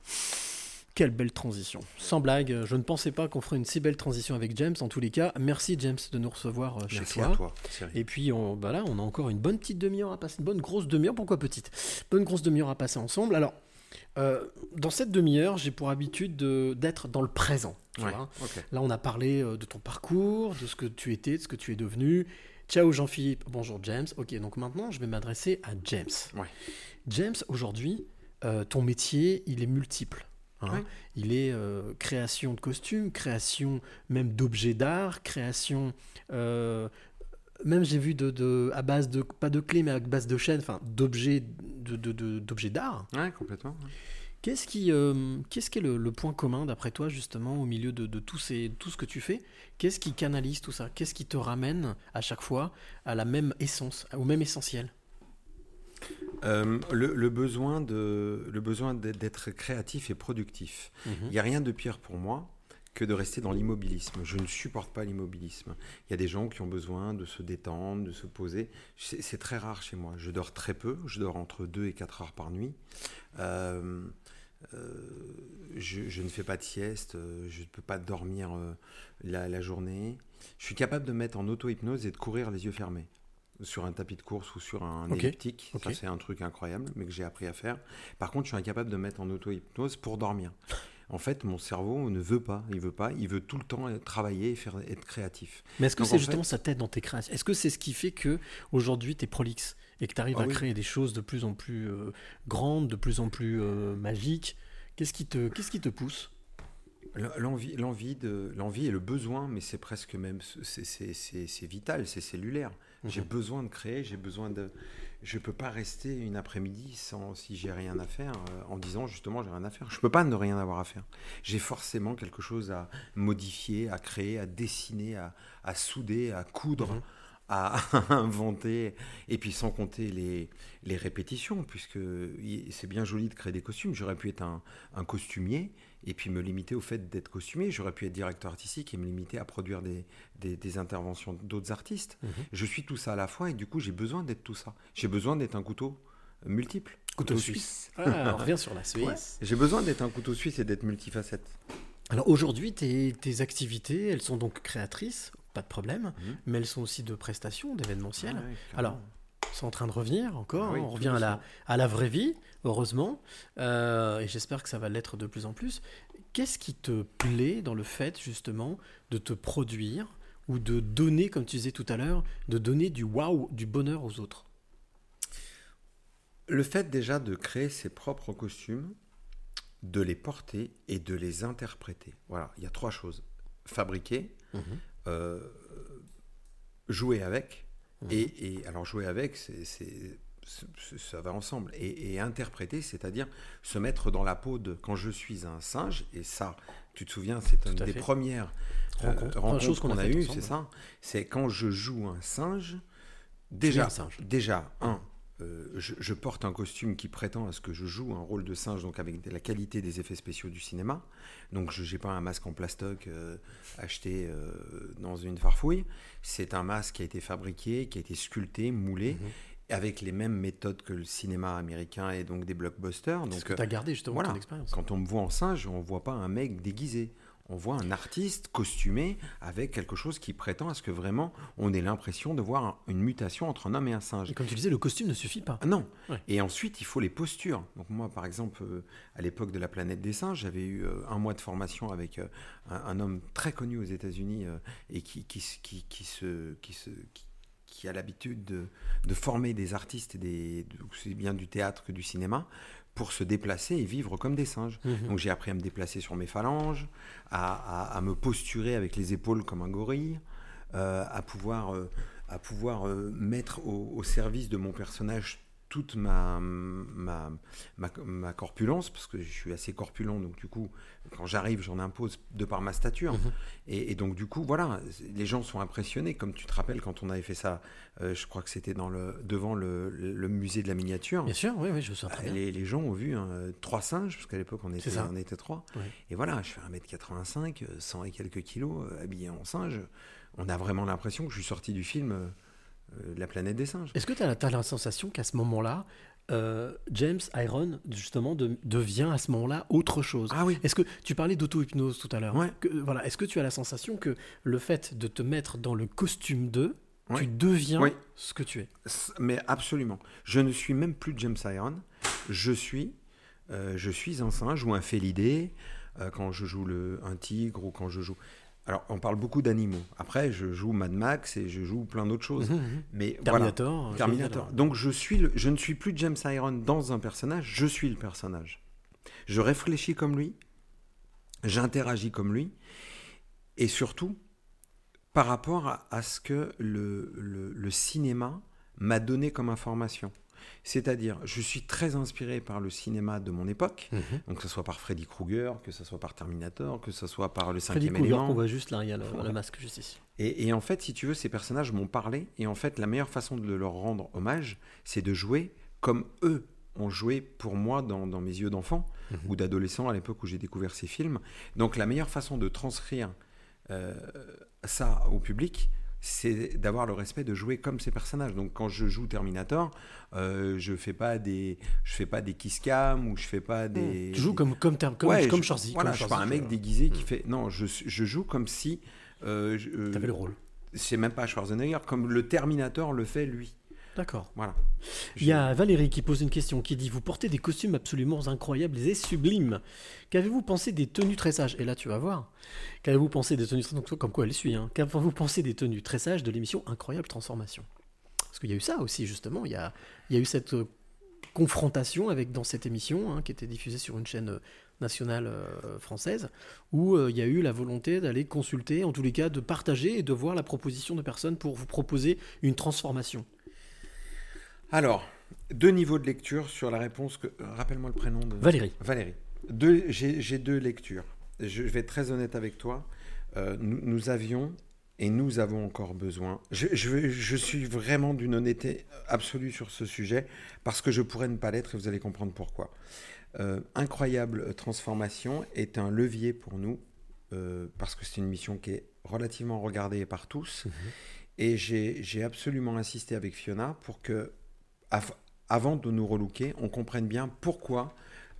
Quelle belle transition. Sans blague, je ne pensais pas qu'on ferait une si belle transition avec James. En tous les cas, merci James de nous recevoir euh, chez Merci toi. à toi. Thierry. Et puis on, bah là, on a encore une bonne petite demi-heure à passer, une bonne grosse demi-heure. Pourquoi petite? Bonne grosse demi-heure à passer ensemble. Alors, euh, dans cette demi-heure, j'ai pour habitude de- d'être dans le présent. tu Ouais, vois. ok. Là, on a parlé euh, de ton parcours, de ce que tu étais, de ce que tu es devenu. Ciao Jean-Philippe, bonjour James. Ok, donc maintenant, je vais m'adresser à James. Ouais. James, aujourd'hui, euh, ton métier, il est multiple. Hein. Il est euh, création de costumes, création même d'objets d'art, création euh, même j'ai vu de, de- à base de pas de clés mais à base de chaînes, enfin d'objets d'objets d'art. Ouais, complètement. Qu'est-ce qui, euh, qu'est-ce qui est le, le point commun d'après toi justement au milieu de, ces, tout ce que tu fais? Qu'est-ce qui canalise tout ça? Qu'est-ce qui te ramène à chaque fois à la même essence, au même essentiel? Euh, le, le besoin de le besoin d'être- créatif et productif. Mhm. Il n'y a rien de pire pour moi que de rester dans l'immobilisme. Je ne supporte pas l'immobilisme. Il y a des gens qui ont besoin de se détendre, de se poser. C'est très rare chez moi. Je dors très peu. Je dors entre 2 et 4 heures par nuit. Euh, euh, je, je ne fais pas de sieste. Je ne peux pas dormir la, la journée. Je suis capable de me mettre en auto-hypnose et de courir les yeux fermés sur un tapis de course ou sur un Ok, elliptique. Ça, c'est un truc incroyable, mais que j'ai appris à faire. Par contre, je suis incapable de me mettre en auto-hypnose pour dormir. En fait, mon cerveau ne veut pas, il veut pas, il veut tout le temps travailler et faire, être créatif. Mais est-ce que c'est en justement fait- sa tête dans tes créations? Est-ce que c'est ce qui fait que aujourd'hui tu es prolixe et que tu arrives Ah à oui. créer des choses de plus en plus euh, grandes, de plus en plus euh, magiques? Qu'est-ce qui te, qu'est-ce qui te pousse? L'envie, l'envie, de, l'envie et le besoin, mais c'est presque même, c'est vital, c'est cellulaire. J'ai Mhm. besoin de créer, j'ai besoin de. Je peux pas rester une après-midi sans si j'ai rien à faire euh, en disant justement j'ai rien à faire. Je peux pas ne rien avoir à faire. J'ai forcément quelque chose à modifier, à créer, à dessiner, à, à souder, à coudre. Mhm. à inventer, et puis sans compter les, les répétitions, puisque c'est bien joli de créer des costumes. J'aurais pu être un, un costumier et puis me limiter au fait d'être costumier. J'aurais pu être directeur artistique et me limiter à produire des, des, des interventions d'autres artistes. Mhm. Je suis tout ça à la fois et du coup j'ai besoin d'être tout ça. J'ai besoin d'être un couteau multiple. Couteau suisse. Ah, on revient sur la Suisse. Ouais. J'ai besoin d'être un couteau suisse et d'être multifacette. Alors aujourd'hui, tes, tes activités, elles sont donc créatrices, pas de problème, Mhm. mais elles sont aussi de prestations, d'événementiel. Ah ouais. Alors, c'est en train de revenir encore, Ah oui, on revient à la, à la vraie vie, heureusement, euh, et j'espère que ça va l'être de plus en plus. Qu'est-ce qui te plaît dans le fait justement de te produire ou de donner, comme tu disais tout à l'heure, de donner du waouh, du bonheur aux autres? Le fait déjà de créer ses propres costumes, de les porter et de les interpréter. Voilà, il y a trois choses. Fabriquer, Mhm. euh, jouer avec, Mhm. et, et alors jouer avec, c'est- ça va ensemble. Et, et interpréter, c'est-à-dire se mettre dans la peau de quand je suis un singe, et ça, tu te souviens, c'est une des fait. premières euh, rencontres qu'on a eues, c'est ça. C'est quand je joue un singe, déjà, un singe. déjà, un, euh, je, je porte un costume qui prétend à ce que je joue un rôle de singe, donc avec de la qualité des effets spéciaux du cinéma. Donc je n'ai pas un masque en plastoc euh, acheté euh, dans une farfouille. C'est un masque qui a été fabriqué, qui a été sculpté, moulé, Mhm. Avec les mêmes méthodes que le cinéma américain et donc des blockbusters. Ce Donc que tu as gardé justement voilà. ton expérience. quand on me voit en singe, on ne voit pas un mec déguisé. On voit un artiste costumé avec quelque chose qui prétend à ce que vraiment on ait l'impression de voir un- une mutation entre un homme et un singe. Et comme tu disais, le costume ne suffit pas. Non. Ouais. Et ensuite, il faut les postures. Donc moi, par exemple, euh, à l'époque de la planète des singes, j'avais eu euh, un mois de formation avec euh, un, un homme très connu aux États-Unis et qui, qui, se- qui, qui se, qui, se, qui, qui a l'habitude de, de former des artistes, et des, de- aussi bien du théâtre que du cinéma, pour se déplacer et vivre comme des singes. Mhm. Donc j'ai appris à me déplacer sur mes phalanges, à, à- à me posturer avec les épaules comme un gorille, euh, à pouvoir, euh, à pouvoir euh, mettre au, au service de mon personnage toute ma, ma, ma, ma corpulence, parce que je suis assez corpulent, donc du coup, quand j'arrive, j'en impose de par ma stature. Mhm. Et, et donc, du coup, voilà, les gens sont impressionnés. Comme tu te rappelles, quand on avait fait ça, euh, je crois que c'était dans le, devant le, le musée de la miniature. Bien sûr, oui, oui, je très bien. Les, les gens ont vu hein, trois singes, parce qu'à l'époque, on était, on était trois. Et voilà, je fais 1m85, euh, 100 et quelques kilos, euh, habillé en singe. On a vraiment l'impression que je suis sorti du film euh, euh, La planète des singes. Est-ce que tu as, la- la sensation qu'à ce moment-là, euh, James Iron, justement, de- devient à ce moment-là autre chose? Ah oui. Est-ce que tu parlais d'auto-hypnose tout à l'heure? Ouais. Voilà, Est-ce que tu as la sensation que le fait de te mettre dans le costume Ouais. tu deviens ce que tu es? Mais absolument. Je ne suis même plus James Iron. Je suis, euh, je suis un singe ou un félidé euh, quand je joue le, un tigre ou quand je joue. Alors, on parle beaucoup d'animaux. Après, je joue Mad Max et je joue plein d'autres choses. Mhm, mhm. Mais. Terminator. Terminator. Donc je suis, le- je ne suis plus James Iron dans un personnage, je suis le personnage. Je réfléchis comme lui, j'interagis comme lui, et surtout par rapport à, à ce que le, le- le cinéma m'a donné comme information. C'est-à-dire, je suis très inspiré par le cinéma de mon époque, Mhm. donc que ce soit par Freddy Krueger, que ce soit par Terminator, que ce soit par le Freddy cinquième Krueger élément. qu'on voit juste là, il y a le, Voilà. masque juste ici. Et, et en fait, si tu veux, ces personnages m'ont parlé. Et en fait, la meilleure façon de leur rendre hommage, c'est de jouer comme eux ont joué pour moi dans, dans mes yeux d'enfant Mhm. ou d'adolescent à l'époque où j'ai découvert ces films. Donc la meilleure façon de transcrire euh, ça au public, c'est d'avoir le respect de jouer comme ces personnages. Donc quand je joue Terminator, euh, je fais pas des, je fais pas des kiss cam ou je fais pas des. Hmm. Tu joues comme, comme, comme, comme, Ouais, comme je- Schwarzy. Voilà, comme je suis pas un mec euh, déguisé qui fait. Non, je, je joue comme si. Euh, je- euh, T'avais le rôle. c'est même pas Schwarzenegger, comme le Terminator le fait lui. D'accord. Voilà. Il y a Valérie qui pose une question qui dit Vous portez des costumes absolument incroyables et sublimes. Qu'avez-vous pensé des tenues tressage Et là, tu vas voir. Qu'avez-vous pensé des tenues donc, Comme quoi elle suit. Hein. Qu'avez-vous pensé des tenues tressage de l'émission Incroyable Transformation? Parce qu'il y a eu ça aussi, justement. Il y a, il y a eu cette euh, confrontation avec, dans cette émission, hein, qui était diffusée sur une chaîne euh, nationale euh, française, où euh, il y a eu la volonté d'aller consulter, en tous les cas, de partager et de voir la proposition de personnes pour vous proposer une transformation. Alors, deux niveaux de lecture sur la réponse. Que... euh, Rappelle-moi le prénom de. Valérie. Valérie. Deux, j'ai, deux lectures. Je vais être très honnête avec toi. Euh, nous, nous avions et nous avons encore besoin. Je, je, vais- je suis vraiment d'une honnêteté absolue sur ce sujet parce que je pourrais ne pas l'être et vous allez comprendre pourquoi. Euh, Incroyable Transformation est un levier pour nous euh, parce que c'est une mission qui est relativement regardée par tous. Et j'ai j'ai absolument insisté avec Fiona pour que, av- avant de nous relooker, on comprenne bien pourquoi,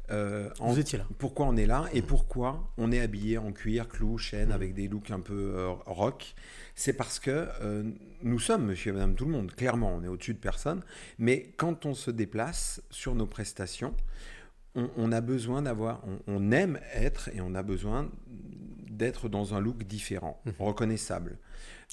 euh, en- Vous étiez là. pourquoi on est là et pourquoi on est habillé en cuir, clou, chaîne, avec des looks un peu euh, rock. C'est parce que euh, nous sommes monsieur et madame tout le monde, clairement, on est au-dessus de personne. Mais quand on se déplace sur nos prestations, on, on a besoin d'avoir, on, on aime être et on a besoin d'être dans un look différent, reconnaissable.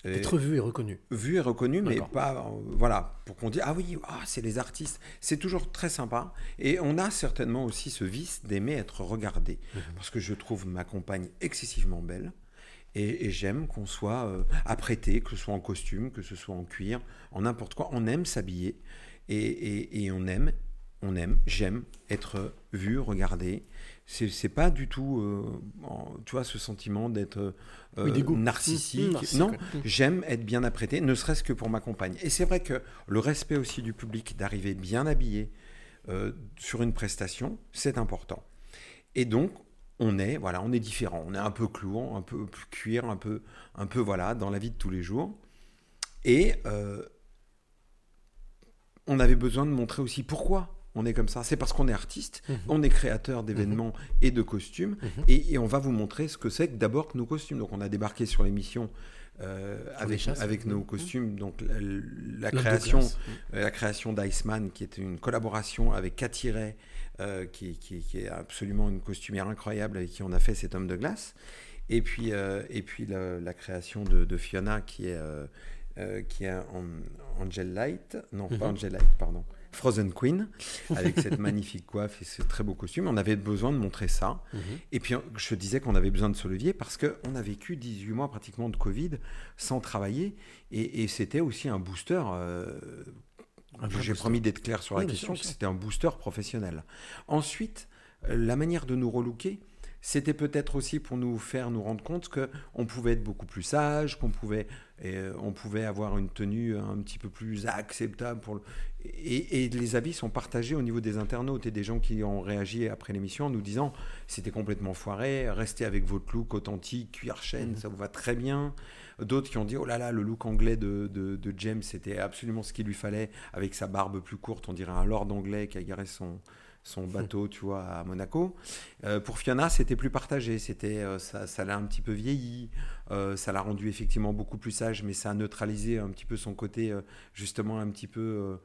Et- Être vu et reconnu. vu et reconnu, mais pas euh, voilà pour qu'on dise ah oui ah, c'est les artistes. C'est toujours très sympa et on a certainement aussi ce vice d'aimer être regardé Mhm. parce que je trouve ma compagne excessivement belle et, et j'aime qu'on soit euh, apprêté, que ce soit en costume, que ce soit en cuir, en n'importe quoi. On aime s'habiller et, et- et on aime on aime, j'aime être vu, regardé. C'est pas du tout, euh, tu vois, ce sentiment d'être euh, Oui, dégoût. narcissique. Mmh, narcissique, non. Mmh. j'aime être bien apprêté, ne serait-ce que pour ma compagne. Et c'est vrai que le respect aussi du public, d'arriver bien habillé euh, sur une prestation, c'est important. Et donc, on est, voilà, on est différent. On est un peu clouant, un peu cuir, un peu, un peu, voilà, dans la vie de tous les jours. Et on avait besoin de montrer aussi pourquoi on est comme ça. C'est parce qu'on est artiste, Mhm. on est créateur d'événements et de costumes, Mhm. et, et on va vous montrer ce que c'est que d'abord que nos costumes. Donc on a débarqué sur l'émission euh, avec, chasses. avec nos Mhm. costumes, donc la, création, euh, la création d'Iceman, qui est une collaboration avec Cathy Ray, euh, qui, qui- qui est absolument une costumière incroyable avec qui on a fait cet homme de glace. Et puis, euh, et puis la, la création de, de Fiona, qui est, qui est en- Angel Light, non pas Mhm. Angel Light, pardon, Frozen Queen, avec cette magnifique coiffe et ce très beau costume. On avait besoin de montrer ça. Mhm. Et puis, je disais qu'on avait besoin de ce levier parce qu'on a vécu 18 mois pratiquement de Covid sans travailler. Et, et c'était aussi un booster euh, J'ai promis d'être clair sur la Oui, question, c'était un booster professionnel. Ensuite, euh, la manière de nous relooker, c'était peut-être aussi pour nous faire nous rendre compte que on pouvait être beaucoup plus sage, qu'on pouvait, euh, on pouvait avoir une tenue un petit peu plus acceptable. Pour le- et, et les avis sont partagés au niveau des internautes et des gens qui ont réagi après l'émission en nous disant c'était complètement foiré, restez avec votre look authentique, cuir chaîne, Mhm. ça vous va très bien. D'autres qui ont dit oh là là, le look anglais de, de, de James, c'était absolument ce qu'il lui fallait, avec sa barbe plus courte, on dirait un lord anglais qui a garé son, son bateau, tu vois, à Monaco. Euh, pour Fiona, c'était plus partagé, c'était euh, ça, ça l'a un petit peu vieilli, euh, ça l'a rendu effectivement beaucoup plus sage, mais ça a neutralisé un petit peu son côté justement un petit peu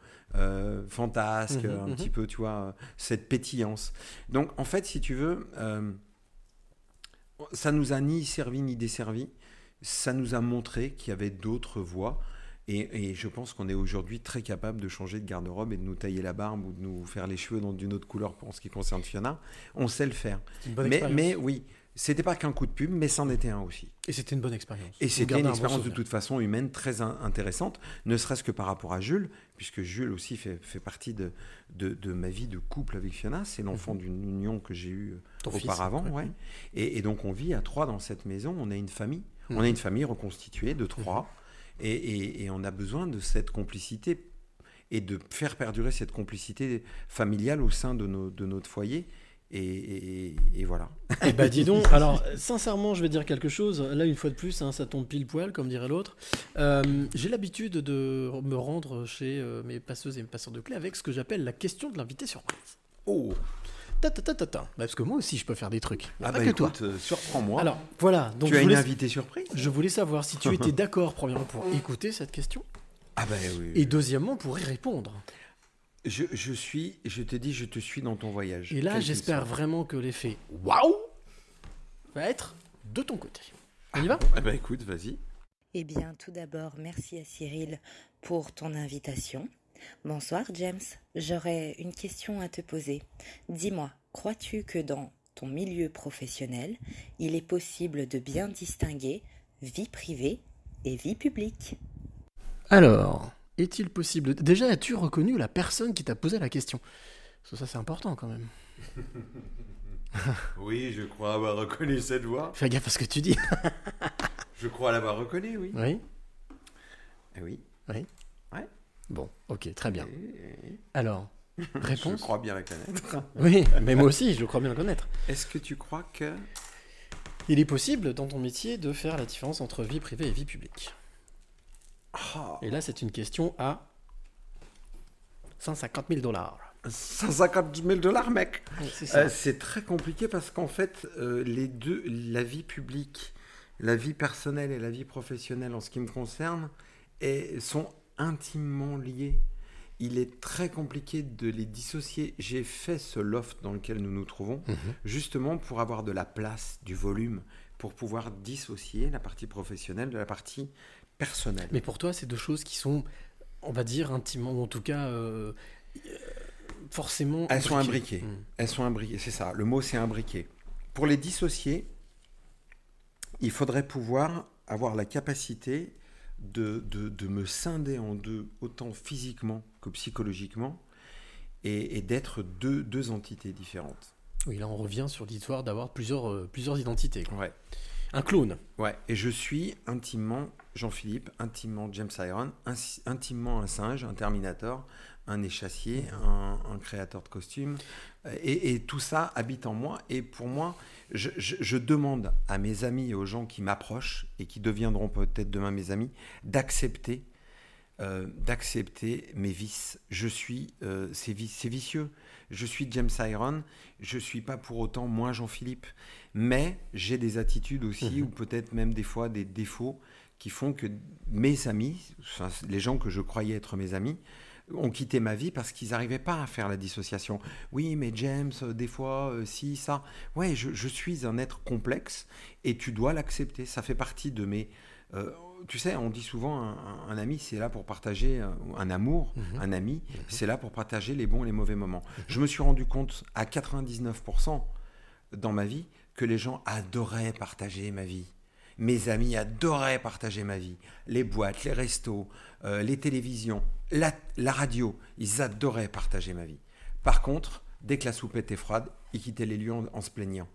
fantasque, Mhm, un mhm. petit peu, tu vois, cette pétillance. Donc en fait, si tu veux, ça nous a ni servi ni desservi. Ça nous a montré qu'il y avait d'autres voies. Et, et je pense qu'on est aujourd'hui très capable de changer de garde-robe et de nous tailler la barbe ou de nous faire les cheveux d'une autre couleur pour ce qui concerne Fiona. On sait le faire. Une bonne Mais, mais oui, c'était pas qu'un coup de pub, mais c'en était un aussi. Et c'était une bonne expérience. Et c'était une un bon expérience de toute façon humaine très in- intéressante, ne serait-ce que par rapport à Jules, puisque Jules aussi fait, fait partie de, de, de ma vie de couple avec Fiona. C'est l'enfant d'une union que j'ai eue Mhm. Ton fils, auparavant. ouais. ouais. Et, et donc on vit à trois dans cette maison, on a une famille. On Mhm. a une famille reconstituée de trois. Et, et- et on a besoin de cette complicité et de faire perdurer cette complicité familiale au sein de, nos, de notre foyer. Et, et- et voilà. Eh bah dis donc, alors sincèrement je vais dire quelque chose, là une fois de plus hein, ça tombe pile poil comme dirait l'autre. Euh, J'ai l'habitude de me rendre chez euh, mes passeuses et mes passeurs de clés avec ce que j'appelle la question de l'invité surprise. Oh Ta ta ta ta ta. Bah, parce que moi aussi je peux faire des trucs, Ah pas bah que toi. écoute, euh, surprends-moi. Alors voilà, donc tu je as une voulais, invitée surprise? Je voulais savoir si tu étais d'accord premièrement pour écouter cette question Ah bah oui. et deuxièmement pour y répondre. Je, je suis, je te dis, je te suis dans ton voyage. Et là j'espère vraiment que l'effet waouh va être de ton côté. On y va? Ah bah écoute, vas-y. Eh bien, tout d'abord, merci à Cyril pour ton invitation. Bonsoir James, j'aurais une question à te poser. Dis-moi, crois-tu que dans ton milieu professionnel, il est possible de bien distinguer vie privée et vie publique? Alors, est-il possible... Déjà, as-tu reconnu la personne qui t'a posé la question? Parce que ça, c'est important quand même. Oui, je crois avoir reconnu cette voix. Fais gaffe à ce que tu dis. Je crois l'avoir reconnu, oui. oui Eh oui. Oui. Bon, ok, très bien. Alors, Je réponse crois bien la connaître. Oui, mais moi aussi, je crois bien le connaître. Est-ce que tu crois que... Il est possible, dans ton métier, de faire la différence entre vie privée et vie publique? Ah, Et là, c'est une question à 150 000 dollars. 150 000 dollars, mec C'est. Euh, C'est très compliqué parce qu'en fait, euh, les deux, la vie publique, la vie personnelle et la vie professionnelle en ce qui me concerne, sont intimement liées. Il est très compliqué de les dissocier. J'ai fait ce loft dans lequel nous nous trouvons, Mhm. justement pour avoir de la place, du volume, pour pouvoir dissocier la partie professionnelle de la partie personnelle. Mais pour toi, c'est deux choses qui sont, on va dire, intimement, ou en tout cas, euh, euh, forcément. Elles sont imbriquées. Mm. Elles sont imbriquées, c'est ça. Le mot, c'est imbriqué. Pour les dissocier, il faudrait pouvoir avoir la capacité de, de, de me scinder en deux, autant physiquement que psychologiquement, et, et d'être deux, deux entités différentes. Oui, là, on revient sur l'histoire d'avoir plusieurs, euh, plusieurs identités. quoi. Ouais. Un clone. Ouais, et je suis intimement Jean-Philippe, intimement James Iron, intimement un singe, un Terminator, un échassier, un, un créateur de costumes. Euh, Et, et tout ça habite en moi. Et pour moi, je, je- je demande à mes amis et aux gens qui m'approchent et qui deviendront peut-être demain mes amis, d'accepter. euh, d'accepter mes vices. Je suis, euh, c'est vi- c'est vicieux. Je suis James Iron. Je suis pas pour autant moins Jean-Philippe, mais j'ai des attitudes aussi Mhm. ou peut-être même des fois des défauts qui font que mes amis, les gens que je croyais être mes amis, ont quitté ma vie parce qu'ils n'arrivaient pas à faire la dissociation. Oui, mais James, euh, des fois, euh, si, ça. Ouais, je, je suis un être complexe et tu dois l'accepter. Ça fait partie de mes. euh, tu sais, on dit souvent un, ami, c'est là pour partager un, un amour. Mhm. Un ami, c'est là pour partager les bons et les mauvais moments. Je me suis rendu compte à 99% dans ma vie que les gens adoraient partager ma vie. Mes amis adoraient partager ma vie. Les boîtes, les restos, euh, les télévisions, la, la radio, ils adoraient partager ma vie. Par contre, dès que la soupe était froide, ils quittaient les lieux en, en se plaignant.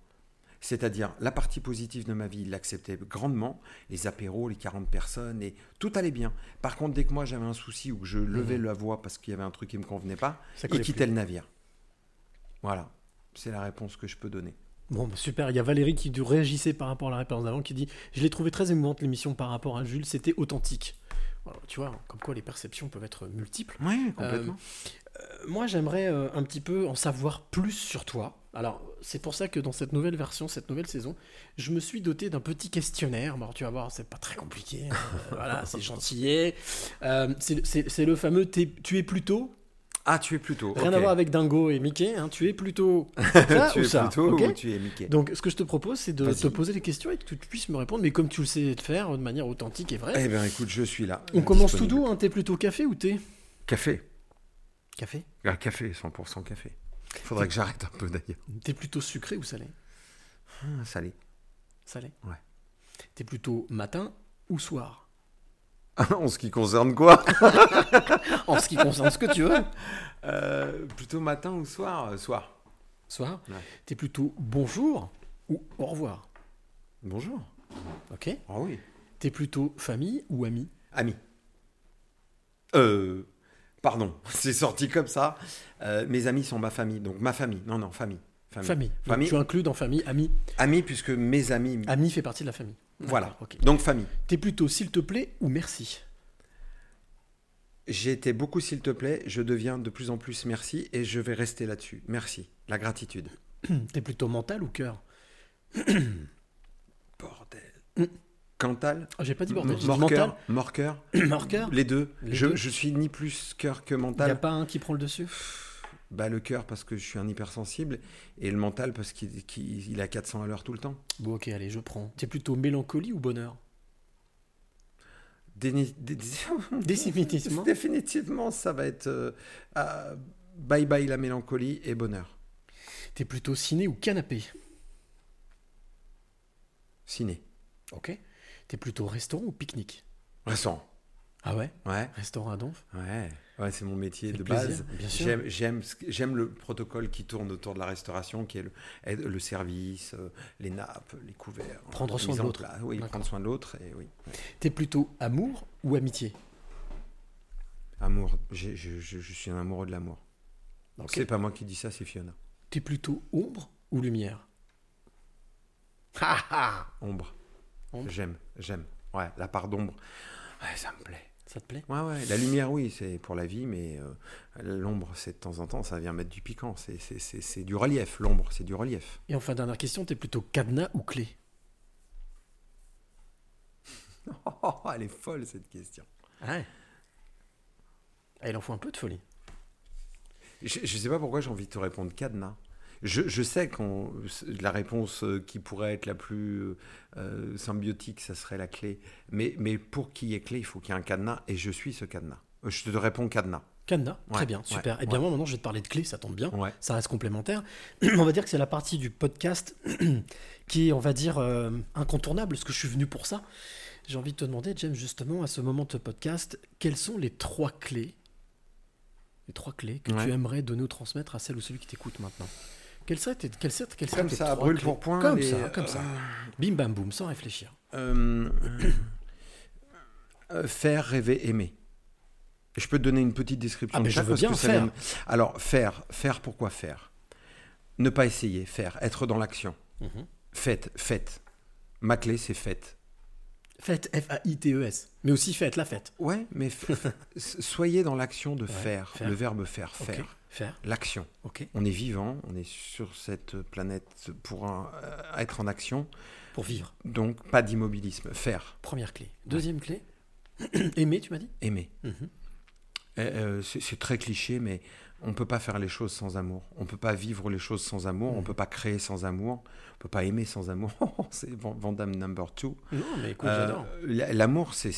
C'est-à-dire, la partie positive de ma vie, ils l'acceptaient grandement, les apéros, les 40 personnes, et tout allait bien. Par contre, dès que moi j'avais un souci ou que je levais la voix parce qu'il y avait un truc qui me convenait pas, Ça ils quittaient plus. le navire. Voilà, c'est la réponse que je peux donner. Bon, bah, super. Il y a Valérie qui réagissait par rapport à la réponse d'avant, qui dit Je l'ai trouvé très émouvante l'émission par rapport à Jules, c'était authentique. Tu vois, comme quoi les perceptions peuvent être multiples. Oui, complètement. Euh, moi, j'aimerais euh, un petit peu en savoir plus sur toi. Alors, c'est pour ça que dans cette nouvelle version, cette nouvelle saison, je me suis doté d'un petit questionnaire. Bon, tu vas voir, c'est pas très compliqué. hein. Euh, voilà, c'est gentillet. Euh, c'est- le fameux Tu es plutôt. Ah, tu es plutôt. Rien à voir avec Dingo et Mickey. hein, tu es plutôt. ça tu ou es ça, plutôt ou tu es Mickey Donc, ce que je te propose, c'est de te poser des questions et que tu puisses me répondre, mais comme tu le sais faire de manière authentique et vraie. Eh bien, écoute, je suis là. On commence tout doux, hein, t'es plutôt café ou thé? Café. Café? Ah, café, 100% café. Faudrait que j'arrête un peu d'ailleurs. T'es plutôt sucré ou salé? Ah, salé. Salé Ouais. T'es plutôt matin ou soir? en ce qui concerne quoi En ce qui concerne ce que tu veux. Euh, Plutôt matin ou soir Euh, Soir. Soir Ouais. T'es plutôt bonjour ou au revoir Bonjour. Ok Ah oui. T'es plutôt famille ou ami Ami. Euh. Pardon, c'est sorti comme ça. Euh, mes amis sont ma famille, donc ma famille. Non, non, famille. Famille. Famille. Donc, tu inclus dans famille ami. Amis, puisque mes amis. Ami fait partie de la famille. Voilà. Donc famille. T'es plutôt s'il te plaît ou merci? J'ai été beaucoup, s'il te plaît. Je deviens de plus en plus merci et je vais rester là-dessus. Merci. La gratitude. T'es plutôt mental ou cœur? Bordel. Mm. Cantal? Ah, J'ai pas dit bordel, Morcœur mental. Morcœur Les deux. Les je, deux. je suis ni plus cœur que mental. n'y a pas un qui prend le dessus? Bah, le cœur parce que je suis un hypersensible et le mental parce qu'il qu'il- il a 400 à l'heure tout le temps. Bon, ok, allez, je prends. T'es plutôt mélancolie ou bonheur? Déni- dé- Définitivement. Définitivement, ça va être euh, ah, bye bye la mélancolie et bonheur. T'es plutôt ciné ou canapé? Ciné. Ok. T'es plutôt restaurant ou pique-nique? Restaurant. Ah ouais? Ouais. Restaurant à Donf? Ouais. Ouais, c'est mon métier de plaisir, base. J'aime, le protocole qui tourne autour de la restauration, qui est le, service, euh, les nappes, les couverts. Prendre soin de l'autre. Oui, prendre soin de l'autre. Oui. T'es plutôt amour ou amitié? Amour. Je, je- je suis un amoureux de l'amour. Ok. C'est pas moi qui dis ça, c'est Fiona. T'es plutôt ombre ou lumière? Ombre. Ombre. J'aime, j'aime. Ouais, la part d'ombre. Ouais, ça me plaît. Ça te plaît? Ouais, ouais. La lumière, oui, c'est pour la vie, mais euh, l'ombre, c'est de temps en temps, ça vient mettre du piquant. C'est, c'est, c'est, c'est du relief, l'ombre, c'est du relief. Et enfin, dernière question, t'es plutôt cadenas ou clé? Oh, elle est folle, cette question. Ouais. Ah, il en faut un peu de folie. Je ne sais pas pourquoi j'ai envie de te répondre cadenas. Je, je sais que la réponse euh, qui pourrait être la plus euh, symbiotique, ça serait la clé. Mais, mais pour qu'il y ait clé, il faut qu'il y ait un cadenas, et je suis ce cadenas. Euh, Je te réponds cadenas. Cadenas, très bien, ouais, super. Et bien ouais. moi maintenant je vais te parler de clés, ça tombe bien, ça reste complémentaire. on va dire que c'est la partie du podcast qui est, on va dire, euh, incontournable, parce que je suis venu pour ça. J'ai envie de te demander, James, justement, à ce moment de ce podcast, quelles sont les trois clés, les trois clés que tu aimerais donner ou transmettre à celle ou celui qui t'écoute maintenant? Quelles seraient tes, quelles seraient Comme tes ça, brûle pour point, Comme les- ça, comme ça. euh, Bim bam boum, sans réfléchir. Euh, euh, faire, rêver, aimer. Je peux te donner une petite description Ah, de mais je veux bien faire. vient- Alors, faire, faire, pourquoi faire? Ne pas essayer, faire, être dans l'action. Mhm. Faites, faites. Ma clé, c'est faites. Faites, F-A-I-T-E-S. Mais aussi faites, la fête. Ouais, mais soyez dans l'action de Ouais, faire, faire. le verbe faire, faire. Faire, L'action. ok. On est vivant, on est sur cette planète pour un- euh, être en action, Pour vivre. donc pas d'immobilisme. Faire, Première clé. Deuxième clé. Aimer, tu m'as dit? Aimer. Mhm. Euh, euh, c'est très cliché, mais on ne peut pas faire les choses sans amour. On ne peut pas vivre les choses sans amour. On ne Mhm. peut pas créer sans amour. On ne peut pas aimer sans amour. c'est Van Van Damme number two. Non, mais écoute, Euh, j'adore. la- L'amour, c'est-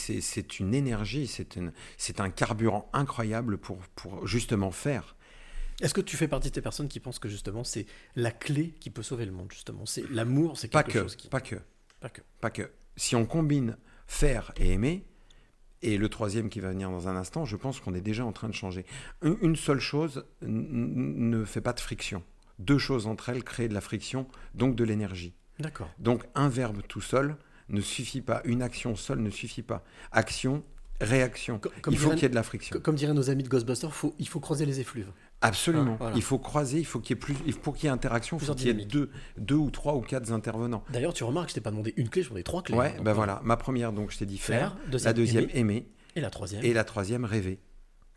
une énergie, c'est un carburant incroyable pour, pour justement faire. Est-ce que tu fais partie de ces personnes qui pensent que justement c'est la clé qui peut sauver le monde justement? C'est l'amour, c'est Pas quelque que, chose qui pas que, pas que. pas que. si on combine faire et aimer, et le troisième qui va venir dans un instant, je pense qu'on est déjà en train de changer. Une, seule chose ne fait pas de friction. Deux choses entre elles créent de la friction, donc de l'énergie. D'accord. Donc un verbe tout seul ne suffit pas, une action seule ne suffit pas. Action, réaction. Co- comme il faut qu'il y ait de la friction. Co- Comme diraient nos amis de Ghostbusters, faut, il faut creuser les effluves. Absolument. Ah, voilà. Il faut croiser, il faut qu'il y ait plus, faut qu'il y ait interaction, il faut qu'il y ait deux, deux ou trois ou quatre intervenants. D'ailleurs, tu remarques, je t'ai pas demandé une clé, je demandé trois clés. Ouais, hein, donc, ben voilà. Ma première, donc je t'ai dit faire. Faire, la deuxième, aimer. aimer. Et la troisième, Et la troisième, rêver.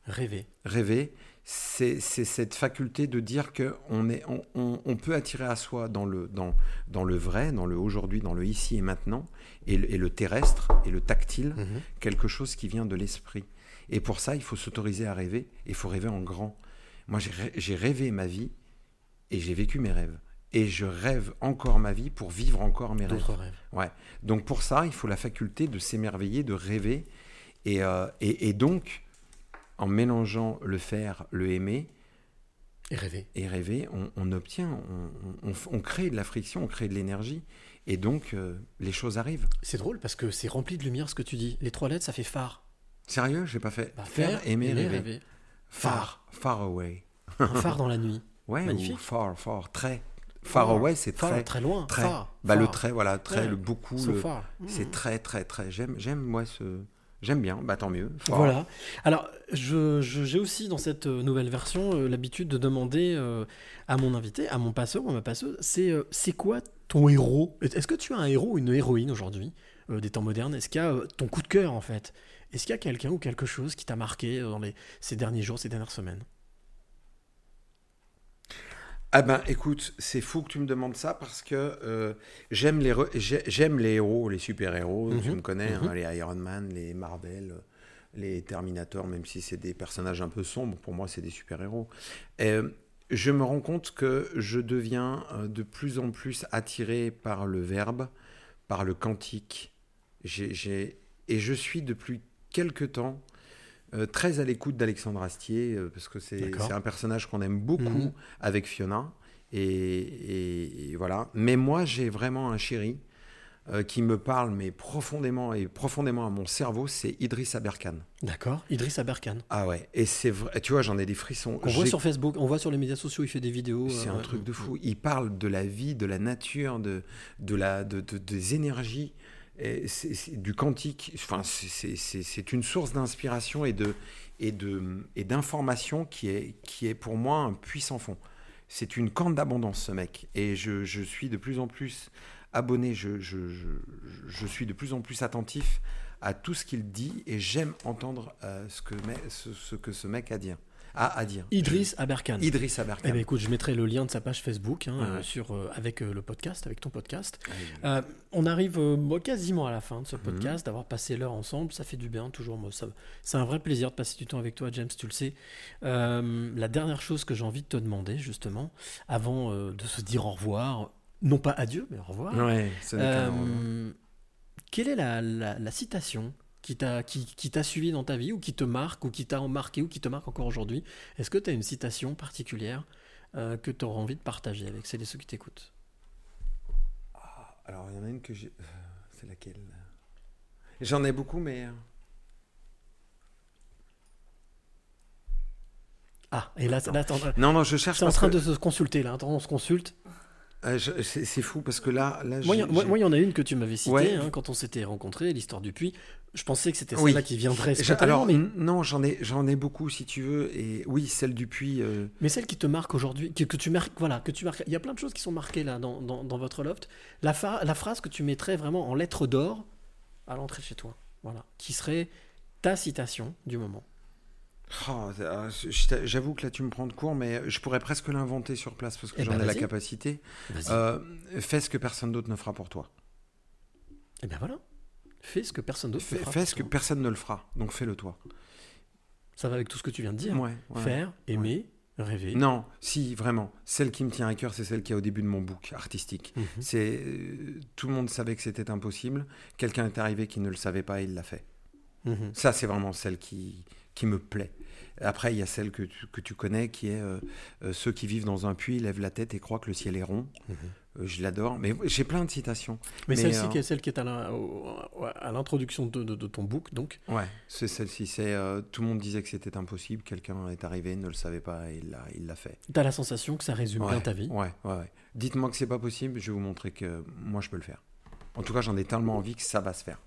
rêver. Rêver, c'est cette faculté de dire que on, est, on, on- on peut attirer à soi dans le, dans, dans le vrai, dans le aujourd'hui, dans le ici et maintenant, et le, et le terrestre et le tactile, Mhm. quelque chose qui vient de l'esprit. Et pour ça, il faut s'autoriser à rêver, et il faut rêver en grand. Moi, j'ai rê- j'ai rêvé ma vie, et j'ai vécu mes rêves. Et je rêve encore ma vie pour vivre encore mes rêves. Rêves. Ouais. Donc pour ça, il faut la faculté de s'émerveiller, de rêver. Et, euh, et, et donc, en mélangeant le faire, le aimer Et rêver. et rêver, on, on obtient, on, on- on- on crée de la friction, on crée de l'énergie. Et donc, euh, les choses arrivent. C'est drôle parce que c'est rempli de lumière ce que tu dis. Les trois lettres, ça fait phare. Sérieux, j'ai pas fait. Bah, faire, aimer, rêver. Phare. Far, far away. Un phare dans la nuit. Ouais, Magnifique. ou far, far, très. Far Far, away, c'est far, très. très loin. Très. Far, Bah, le très, voilà, très, Ouais. le beaucoup. So le-. C'est Mm. très, très, très. J'aime, j'aime, moi, ce. J'aime bien, bah tant mieux. Voilà. Alors, je- je- j'ai aussi dans cette euh, nouvelle version euh, l'habitude de demander euh, à mon invité, à mon passeur ou à ma passeuse, c'est euh, c'est quoi ton héros? Est-ce que tu as un héros ou une héroïne aujourd'hui des temps modernes? Est-ce qu'il y a ton coup de cœur en fait? Est-ce qu'il y a quelqu'un ou quelque chose qui t'a marqué dans les, ces derniers jours, ces dernières semaines? Ah ben écoute, c'est fou que tu me demandes ça parce que euh, j'aime les, j'aime les héros, les super-héros, tu Mhm. me connais, Mhm. hein, les Iron Man, les Marvel, euh, les Terminator, même si c'est des personnages un peu sombres, pour moi c'est des super-héros. Euh, je me rends compte que je deviens euh, de plus en plus attiré par le verbe, par le j'ai- et je suis depuis quelque temps euh, très à l'écoute d'Alexandre Astier, euh, parce que c'est un personnage qu'on aime beaucoup Mhm. avec Fiona. Et, et- et voilà. Mais moi, j'ai vraiment un chéri euh, qui me parle, mais profondément et profondément à mon cerveau, c'est Idriss Aberkan. D'accord. Idriss Aberkan. Ah ouais. Et c'est vrai. Tu vois, j'en ai des frissons. On voit sur Facebook, on voit sur les médias sociaux, il fait des vidéos. c'est un ouais. truc de fou. Il parle de la vie, de la nature, de, de la, de, de- des énergies, c'est du quantique. Enfin, c'est- une source d'inspiration et de et d'information qui est qui est pour moi un puissant fond. C'est une corne d'abondance ce mec. Et je, je suis de plus en plus abonné. Je, je, je, suis de plus en plus attentif à tout ce qu'il dit et j'aime entendre euh, ce, que, ce que ce mec a à dire. A à dire. Idriss Aberkan. Idriss Aberkan. Eh ben, écoute, je mettrai le lien de sa page Facebook hein, euh, ouais. sur, euh, avec euh, le podcast, avec ton podcast. Ah, on arrive quasiment à la fin de ce Mhm. podcast, d'avoir passé l'heure ensemble, ça fait du bien toujours. Moi, ça- c'est un vrai plaisir de passer du temps avec toi, James, tu le sais. La dernière chose que j'ai envie de te demander, justement, avant de se dire au revoir, non pas adieu, mais au revoir. Ouais, Euh, quelle est la, la- la citation qui t'a qui, qui t'a suivi dans ta vie ou qui te marque ou qui t'a marqué ou qui te marque encore aujourd'hui Est-ce que tu as une citation particulière euh, que tu auras envie de partager avec celles et ceux qui t'écoutent? Alors, il y en a une que j'ai. euh, C'est laquelle? J'en ai beaucoup, mais. euh, Ah, et là, Attends. là, Non, non, je cherche. c'est en train que- de se consulter là. Attends, on se consulte. Euh, je- c'est fou parce que là. là Moi, il y, en a une que tu m'avais citée Ouais. hein, quand on s'était rencontrés, l'histoire du puits. Je pensais que c'était Oui. celle-là qui viendrait Alors, mais, non, j'en ai, j'en ai beaucoup si tu veux. Et oui, celle du puits. euh, mais celle qui te marque aujourd'hui, que, que tu marques, voilà, que tu marques. Il y a plein de choses qui sont marquées là dans, dans- dans votre loft. La, fa- la phrase que tu mettrais vraiment en lettres d'or à l'entrée de chez toi, voilà, qui serait ta citation du moment. Oh, euh, J'avoue que là, tu me prends de court, mais je pourrais presque l'inventer sur place parce que Eh j'en ben, ai la capacité. Euh, fais ce que personne d'autre ne fera pour toi. Et bien voilà. Fais ce que personne d'autre ne fera fais ce que toi. personne ne le fera. Donc fais-le toi. Ça va avec tout ce que tu viens de dire. Ouais, ouais. Faire, aimer, rêver. Non, si, vraiment. Celle qui me tient à cœur, c'est celle qui est au début de mon book artistique. Mhm. C'est euh, Tout le monde savait que c'était impossible. Quelqu'un est arrivé qui ne le savait pas et il l'a fait. Mhm. Ça, c'est vraiment celle qui, qui me plaît. Après, il y a celle que tu, que tu connais qui est euh, euh, ceux qui vivent dans un puits lèvent la tête et croient que le ciel est rond. Mhm. Euh, je l'adore. Mais j'ai plein de citations. Mais, celle-ci, qui est celle qui est à l'introduction de, de- de ton book, donc. Ouais, c'est celle-ci. C'est tout le monde disait que c'était impossible. Quelqu'un est arrivé, ne le savait pas et il l'a, il l'a fait. T'as la sensation que ça résume Ouais, bien ta vie. Ouais, ouais, ouais. Dites-moi que c'est pas possible, je vais vous montrer que moi je peux le faire. En tout cas, j'en ai tellement envie que ça va se faire.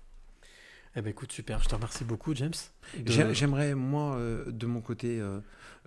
Eh ben écoute, super, je te remercie beaucoup, James. De- J'aimerais, moi, euh, de mon côté, euh,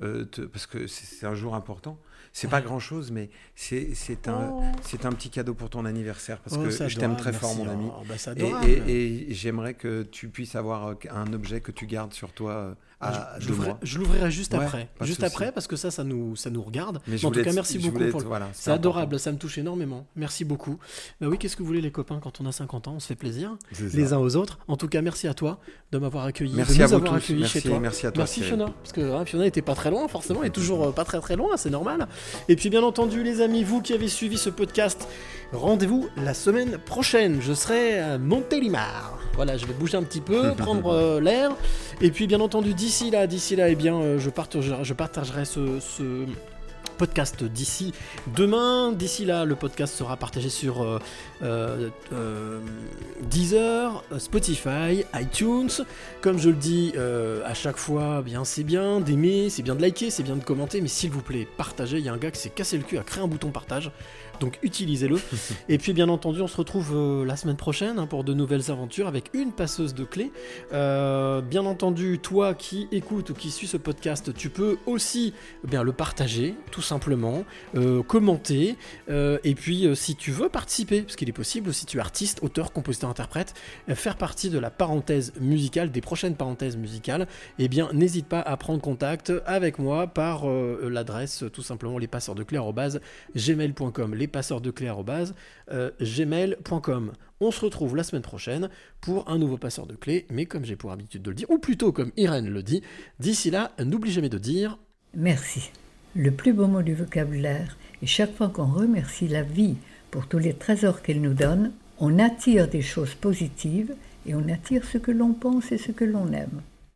euh, te- parce que c'est un jour important, c'est pas grand chose, mais c'est c'est un, Oh. c'est un petit cadeau pour ton anniversaire, parce Oh, que je t'aime très fort, mon ami. Oh, bah, Et- adorable. et et j'aimerais que tu puisses avoir un objet que tu gardes sur toi à je, je deux l'ouvrirai- mois. je l'ouvrirai juste Ouais, après. Juste après, parce que ça, ça nous, ça nous regarde. Mais en tout cas, merci beaucoup. pour le- voilà, c'est adorable, ça me touche énormément. Merci beaucoup. Bah oui, qu'est-ce que vous voulez, les copains, quand on a 50 ans On se fait plaisir les uns aux autres. En tout cas, merci à toi de m'avoir accueilli, Merci à nous vous avoir tous. accueillis Merci- chez toi. merci à toi, Merci. Fiona, parce que hein, Fiona n'était pas très loin, forcément, est toujours euh, pas très très loin, c'est normal. Et puis, bien entendu, les amis, vous qui avez suivi ce podcast, rendez-vous la semaine prochaine. Je serai à Montélimar. Voilà, je vais bouger un petit peu, prendre euh, l'air. Et puis, bien entendu, d'ici là, d'ici là, eh bien, euh, je partagerai, je partagerai ce- ce podcast d'ici demain. D'ici là, le podcast sera partagé sur euh, euh, euh, Deezer, Spotify, iTunes. Comme je le dis à chaque fois, bien c'est bien d'aimer, c'est bien de liker, c'est bien de commenter, mais s'il vous plaît, partagez. Il y a un gars qui s'est cassé le cul à créer un bouton partage. Donc utilisez-le. Et puis bien entendu, on se retrouve euh, la semaine prochaine hein, pour de nouvelles aventures avec une passeuse de clés. Euh, bien entendu, toi qui écoutes ou qui suis ce podcast, tu peux aussi eh bien, le partager, tout simplement, euh, commenter. et puis, si tu veux participer, parce qu'il est possible, si tu es artiste, auteur, compositeur, interprète, faire partie de la parenthèse musicale, des prochaines parenthèses musicales, eh bien, n'hésite pas à prendre contact avec moi par l'adresse, tout simplement, lespasseursdeclés@gmail.com, lespasseursdeclés@gmail.com. On se retrouve la semaine prochaine pour un nouveau passeur de clés, mais comme j'ai pour habitude de le dire, ou plutôt comme Irène le dit, d'ici là, n'oublie jamais de dire Merci. Le plus beau mot du vocabulaire, et chaque fois qu'on remercie la vie pour tous les trésors qu'elle nous donne, on attire des choses positives et on attire ce que l'on pense et ce que l'on aime.